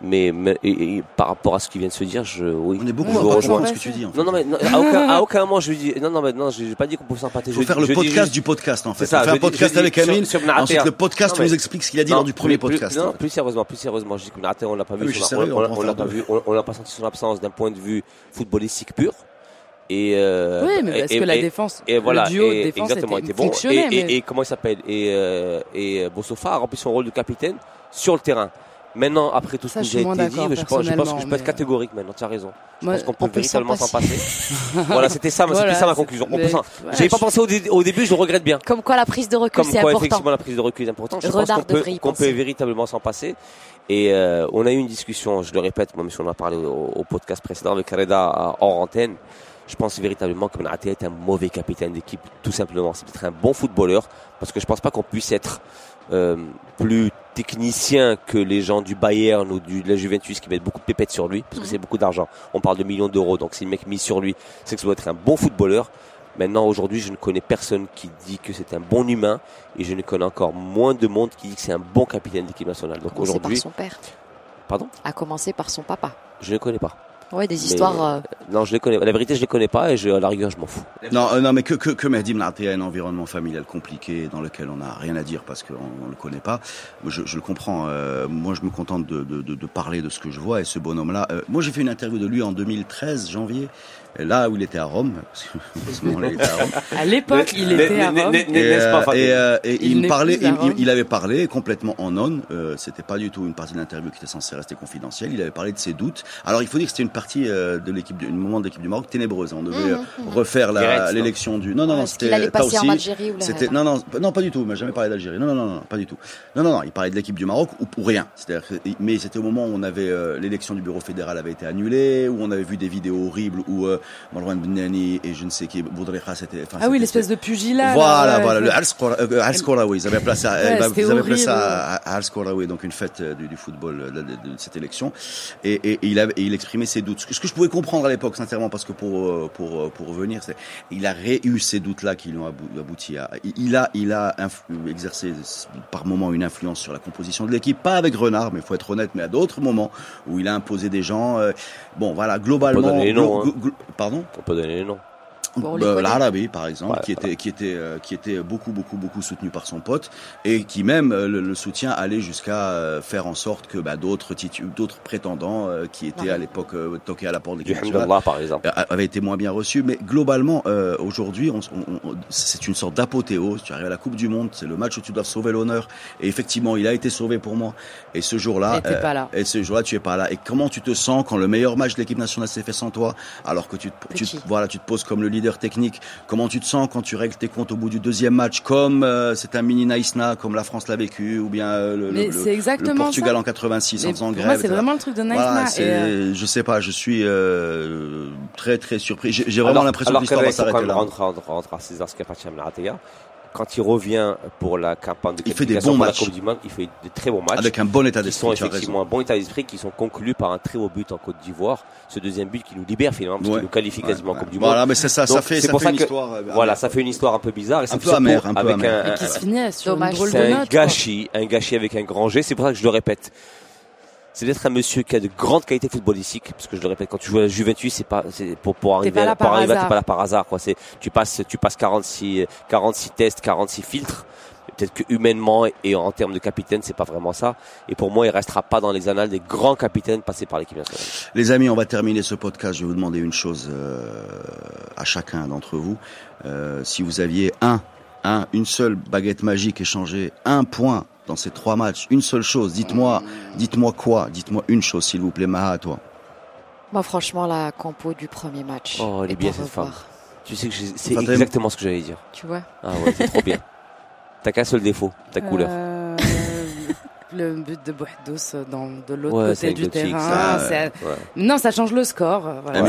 Mais, mais- et- et par rapport à ce qui vient de se dire, je, oui. On est beaucoup va comprendre pas ce que tu dis. En fait. Non, non, mais non, à, aucun, à aucun moment je lui dis, non, non, mais non, j'ai pas dit qu'on pouvait faut Je faire dis- le je podcast juste- du podcast en fait. Ça, on fait je un dis- podcast je avec sur- Amine. sur. Ensuite, le podcast, Non, tu mais- nous expliques ce qu'il a dit Non, lors du premier plus- podcast. Non, plus sérieusement, plus sérieusement, je dis que Naté, on l'a pas vu, Ah oui, je suis sérieux, on, l'a faire pas vu, on, l'a pas senti son absence d'un point de vue footballistique pur. Et euh, Oui, mais parce et- que la et- défense, et voilà, le duo et de défense exactement, était, était bon. Et, et, mais- et comment il s'appelle? Et euh, et Bossofa a rempli son rôle de capitaine sur le terrain. Maintenant, après tout ce qui nous a moins été dit, je pense, je pense que je peux être catégorique maintenant. Tu as raison. Je Moi, pense qu'on on peut peut véritablement s'en passer. passer. voilà, c'était ça, Voilà, c'était ça ma conclusion. Ouais, J'avais pas pensé au, dé- au début, je le regrette bien. Comme quoi, la prise de recul, Comme c'est quoi, important. effectivement, la prise de recul est importante. Je pense Renard qu'on peut, devrait y qu'on peut véritablement s'en passer. Et euh, on a eu une discussion, je le répète, même si on en a parlé au, au podcast précédent avec Reda hors antenne. Je pense véritablement que Benatia est un mauvais capitaine d'équipe, tout simplement. C'est peut-être un bon footballeur, parce que je pense pas qu'on puisse être euh, plus technicien que les gens du Bayern ou du, de la Juventus qui mettent beaucoup de pépettes sur lui, parce que Mhm. c'est beaucoup d'argent. On parle de millions d'euros, donc si le mec mis sur lui, c'est que ça doit être un bon footballeur. Maintenant, aujourd'hui, je ne connais personne qui dit que c'est un bon humain, et je ne connais encore moins de monde qui dit que c'est un bon capitaine d'équipe nationale. Donc À commencer par aujourd'hui, son père. Pardon À commencer par son papa. je ne connais pas. Ouais, des Mais, histoires. euh, Non, je les connais. La vérité, je les connais pas, et je, à la rigueur, je m'en fous. Non, euh, non, mais que que que Mehdi Mnaté a un environnement familial compliqué dans lequel on n'a rien à dire parce qu'on on le connaît pas. Moi, Je, je le comprends. euh, moi, je me contente de, de, de, de parler de ce que je vois et ce bonhomme-là. euh, moi, j'ai fait une interview de lui en 2013, janvier, là où il était à Rome. Parce que, à ce moment-là, il était à Rome. À l'époque, il était à Rome. Et, euh, et, et Il il, me parlait, il, il- avait parlé complètement en on. Euh, c'était pas du tout une partie de l'interview qui était censée rester confidentielle. Il avait parlé de ses doutes. Alors, il faut dire que c'était une partie euh, de l'équipe, du- un moment de l'équipe du Maroc ténébreuse. On devait euh, mhm. refaire la- Direct, non l'élection du. Non, non, non, c'était allait passer en Taoussi. Algérie ou la C'était non, non, non, pas du tout. Il m'a jamais parlé d'Algérie. Non, non, non, non, pas du tout. Non, non, non. Il parlait de l'équipe du Maroc ou pour rien. C'est-à-dire, que- mais c'était au moment où on avait euh, l'élection du bureau fédéral avait été annulée, où on avait vu des vidéos horribles où euh, Marwan Benani et je ne sais qui Boudrecha c'était. enfin, Ah oui, l'espèce de pugilat. voilà, là, ouais, voilà, je- le Hals euh, Koraoui. Ils avaient appelé ça, Ouais, ils avaient appelé ça Hals donc une fête euh, du, du football euh, de, de- de cette élection. Et, et, et il, avait, et il exprimait ses doutes. Ce que, je pouvais comprendre à l'époque, sincèrement, parce que pour euh, pour euh, pour revenir, c'est il a réu ces doutes-là qui lui ont abou- abouti à. il- a il a exercé par moments une influence sur la composition de l'équipe, pas avec Renard, mais il faut être honnête, mais à d'autres moments où il a imposé des gens. euh, bon, voilà, globalement. donner les noms, glo- hein. Pardon. On peut donner les noms. Connaît. L'Arabie, par exemple, Ouais, qui était qui était euh, qui était beaucoup beaucoup beaucoup soutenu par son pote et qui même euh, le, le soutien allait jusqu'à euh, faire en sorte que bah, d'autres d'autres prétendants euh, qui étaient Ouais. à l'époque euh, toqués à la porte de Du l'équipe nationale Hamdallah, par exemple. euh, avait été moins bien reçu, mais globalement, euh, aujourd'hui, on, on- on- c'est une sorte d'apothéose. Tu arrives à la Coupe du Monde, c'est le match où tu dois sauver l'honneur. Et effectivement, il a été sauvé pour moi. Et ce jour-là, Et ce jour-là, tu es pas là. Et comment tu te sens quand le meilleur match de l'équipe nationale s'est fait sans toi, alors que tu te, tu, voilà, tu te poses comme le leader technique. Comment tu te sens quand tu règles tes comptes au bout du deuxième match, comme euh, c'est un mini Naïsna, comme la France l'a vécu, ou bien euh, le, Mais le- c'est le exactement Portugal ça. en 86 en faisant pour grève. c'est vraiment le truc de Voilà, euh, je sais pas, je suis euh, très très surpris. J'ai vraiment l'impression que l'histoire va s'arrêter là. Quand il revient pour la campagne de Il fait des bons matchs. Coupe du Monde, il fait de très bons matchs. Avec un bon état qui sont d'esprit, tu as effectivement un bon état d'esprit, qui sont conclus par un très beau but en Côte d'Ivoire. Ce deuxième but qui nous libère finalement, parce Ouais. qu'il nous qualifie Ouais, quasiment ouais. en Coupe du Voilà, Monde. mais c'est ça, ça fait, c'est ça pour fait ça une que- histoire. euh, Voilà, ça fait une histoire un peu bizarre et Un c'est peu amère, un peu avec amère. un, Et qui un- se finit sur Dommage. une drôle c'est de un note. quoi. gâchis, un gâchis avec un grand G. C'est pour ça que je le répète. C'est d'être un monsieur qui a de grandes qualités footballistiques, parce que je le répète, quand tu joues à la Juventus, c'est pas, c'est pour, pour arriver, pas là pour par arriver, hasard. t'es pas là par hasard, quoi. C'est, tu passes, tu passes 46, 46 tests, 46 filtres. Peut-être que humainement et en termes de capitaine, c'est pas vraiment ça. Et pour moi, il restera pas dans les annales des grands capitaines passés par l'équipe nationale. Les amis, on va terminer ce podcast. Je vais vous demander une chose euh, à chacun d'entre vous. Euh, si vous aviez un, un, une seule baguette magique échangée, un point dans ces trois matchs, une seule chose, dites-moi, dites-moi quoi Dites-moi une chose, s'il vous plaît, Maha, à toi. Moi, franchement, la compo du premier match. Oh, elle est Et bien cette femme. Tu sais que c'est exactement ce que j'allais dire. Tu vois Ah ouais, c'est trop bien. T'as qu'un seul défaut, ta couleur. Euh, le but de Bouhdous dans de l'autre Ouais, c'est côté du terrain. ça, Ouais. Non, ça change le score. euh, Voilà.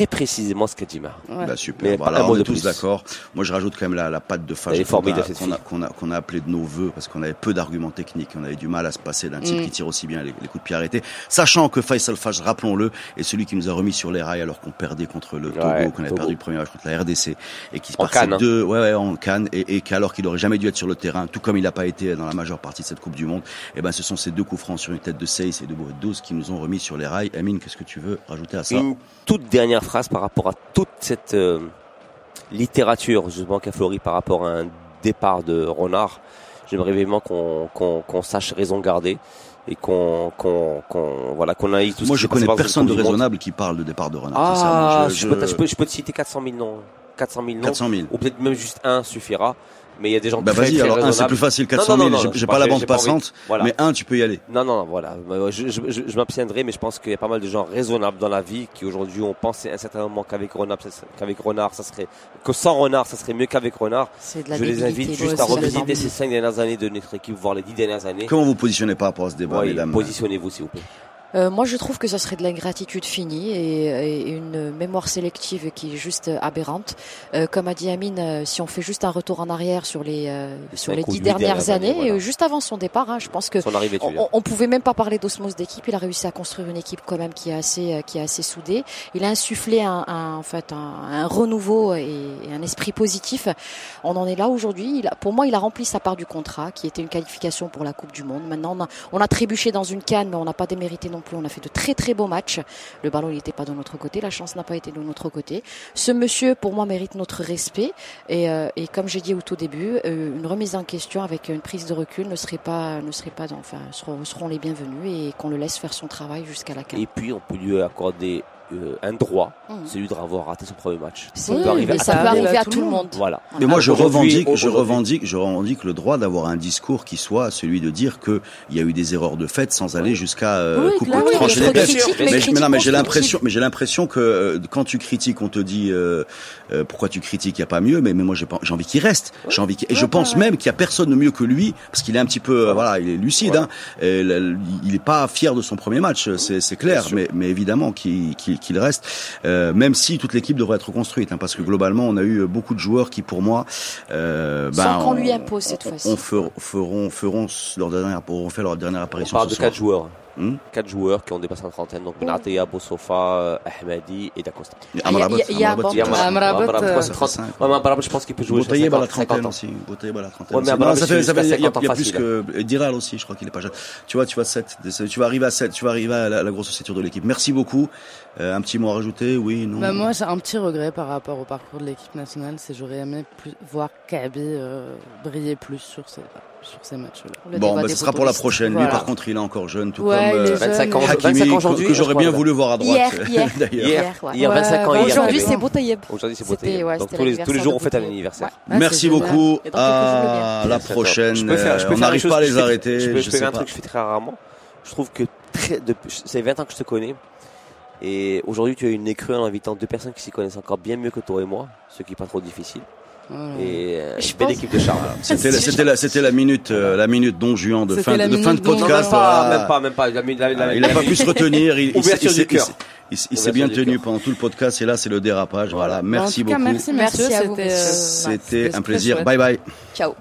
Très précisément ce qu'a dit Mar. Ouais. Bah, super. Mais Voilà, pas un mot on est de tous plus. d'accord. Moi, je rajoute quand même la, la patte de est qu'on a, cette qu'on a, fille. qu'on a, qu'on a appelé de nos voeux parce qu'on avait peu d'arguments techniques. On avait du mal à se passer d'un type Mm. qui tire aussi bien les, les coups de pied arrêtés. Sachant que Faisal Fage, rappelons-le, est celui qui nous a remis sur les rails alors qu'on perdait contre le Togo, Ouais, qu'on avait Togo. perdu le premier match contre la RDC et qui se En passait Cannes, hein. deux, ouais, ouais, en Cannes et, et qu'alors qu'il aurait jamais dû être sur le terrain, tout comme il n'a pas été dans la majeure partie de cette Coupe du Monde, et ben, ce sont ces deux coups francs sur une tête de Seyss et de Bourg-12 qui nous ont remis sur les rails. Amine, qu'est-ce que tu veux rajouter à ça? Une toute dernière phrase par rapport à toute cette euh, littérature justement qu'a fleuri par rapport à un départ de Renard. J'aimerais vraiment qu'on qu'on sache raison garder et qu'on qu'on qu'on voilà qu'on aille tout ce Moi, qui je connais personne de raisonnable qui parle de départ de Renard. Ah, je, peux, je peux je peux te citer 400 000 noms. 400 000 noms. 400 000. Ou peut-être même juste un suffira. Mais il y a des gens Bah très, vas-y, très alors un c'est plus facile, Non, 400 non, 000, non, j'ai- non, j'ai pas- pas la bande passante, Voilà. mais un tu peux y aller. Non, non, non, voilà. Bah, Je, je, je, je m'abstiendrai, mais je pense qu'il y a pas mal de gens raisonnables dans la vie qui aujourd'hui ont pensé à un certain moment qu'avec Renard, ça serait- qu'avec Renard, ça serait, que sans Renard, ça serait mieux qu'avec Renard. C'est de la Je les invite juste à revisiter ces cinq dernières années de notre équipe, voire les dix dernières années. Comment vous positionnez par rapport à ce débat, Ouais, mesdames? Positionnez-vous, s'il vous plaît. Euh, moi, je trouve que ça serait de l'ingratitude finie et, et une mémoire sélective qui est juste aberrante. Euh, comme a dit Amine, euh, si on fait juste un retour en arrière sur les euh, sur les dix dernières dernières années, années, voilà. juste avant son départ, hein, je pense que arrivée, on, pouvait même pas parler d'osmose d'équipe. Il a réussi à construire une équipe quand même qui est assez, euh, qui est assez soudée. Il a insufflé un, un- en fait, un, un renouveau et, et un esprit positif. On en est là aujourd'hui. Pour moi, il a rempli sa part du contrat, qui était une qualification pour la Coupe du Monde. Maintenant, on a, on a trébuché dans une canne, mais on n'a pas démérité non plus. On a fait de très très beaux matchs. Le ballon n'était pas de notre côté, la chance n'a pas été de notre côté. Ce monsieur, pour moi, mérite notre respect. Et, euh, et comme j'ai dit au tout début, euh, une remise en question avec une prise de recul ne serait pas, ne serait pas, dans- enfin, seront, seront les bienvenus et qu'on le laisse faire son travail jusqu'à la canne. Et puis, on peut lui accorder euh, un droit, Mhm. celui d'avoir raté son premier match. C'est- Ça peut arriver ça tout peut le monde. arriver à tout le monde. Voilà. Mais moi, je revendique, je revendique, je revendique le droit d'avoir un discours qui soit celui de dire que il y a eu des erreurs de fait sans aller jusqu'à euh, Oui, couper, trancher les de critiques, mais Mais, mais non, mais j'ai l'impression, mais j'ai l'impression que euh, quand tu critiques, on te dit euh, euh, pourquoi tu critiques, il y a pas mieux. Mais, mais moi, j'ai pas- j'ai envie qu'il reste. J'ai envie qu'il- et je pense même qu'il y a personne de mieux que lui parce qu'il est un petit peu, euh, voilà, il est lucide. Ouais. Hein, et il est pas fier de son premier match, c'est c'est clair. Mais, mais évidemment qu'il qu'il qu'il reste, euh, même si toute l'équipe devrait être reconstruite, hein, parce que globalement, on a eu beaucoup de joueurs qui, pour moi, euh, ben, Sans qu'on on- lui impose cette on- fois-ci. On fer- feront, feront leur dernière, auront fait leur dernière On apparition parle ce de soir. quatre joueurs. Hmm? Quatre joueurs qui ont dépassé la trentaine. Donc, Benatia, Bossofa, euh, Ahmadi et Dacosta. Et il y a- Amrabat, il y a un Amrabat, bon- il y a Amrabat, Amrabat, c'est ça fait 30. cinq. Ouais, mais Amrabat, je pense qu'il peut jouer jusqu'à Boutaïeb à la 50 trentaine ans. aussi. Boutaïeb à la trentaine. Ouais, mais aussi. Amrabat, ça c'est fait, ça fait, jusqu'à il y a, 50 ans il y a plus que et Diral aussi, je crois qu'il est pas jeune. Tu vois, tu vois 7, tu vas arriver à 7, tu vas arriver à la, la grosse ossature de l'équipe. Merci beaucoup. Euh, un petit mot à rajouter, oui, non? Bah, moi, j'ai un petit regret par rapport au parcours de l'équipe nationale, c'est j'aurais aimé plus, voir Kaby euh, briller plus sur sur ces matchs-là. Le Bon, bah, ce sera pour la prochaine. Lui, par contre, il est encore jeune, tout Ouais, comme il est euh, jeune. 25 ans, mais- 25 Hakimi, ans que, aujourd'hui. que j'aurais bien voulu voir à droite. Hier, hier, d'ailleurs. Hier, hier, ouais. il y a 25 ans, Ouais, hier. Aujourd'hui, c'est Boutayeb. Aujourd'hui, c'est ouais, Donc, tous les, tous les jours, on fête un anniversaire. Ouais, Merci beaucoup. À la prochaine. Je peux faire, je peux Euh, on n'arrive pas à les je fais- arrêter. Je faire un truc que je fais très rarement. Je trouve que c'est 20 ans que je te connais. Et aujourd'hui, tu as une écrue en invitant deux personnes qui s'y connaissent encore bien mieux que toi et moi, ce qui est pas trop difficile. Et euh, Je belle pense- équipe de charme. C'était, la- c'était la, c'était la minute, euh, la minute Don Juan de fin, de, fin de podcast. Pas, voilà. même pas, même pas. La, la, la, il n'a pas pu se retenir. Il, il s'est- Ouverture il s'est- du cœur. il s'est- Il, il s'est bien tenu pendant tout le podcast et là c'est le dérapage. Voilà, Bah, en merci tout cas, beaucoup. merci, Merci messieurs. à vous, C'était euh, un plaisir. chouette. Bye bye. Ciao.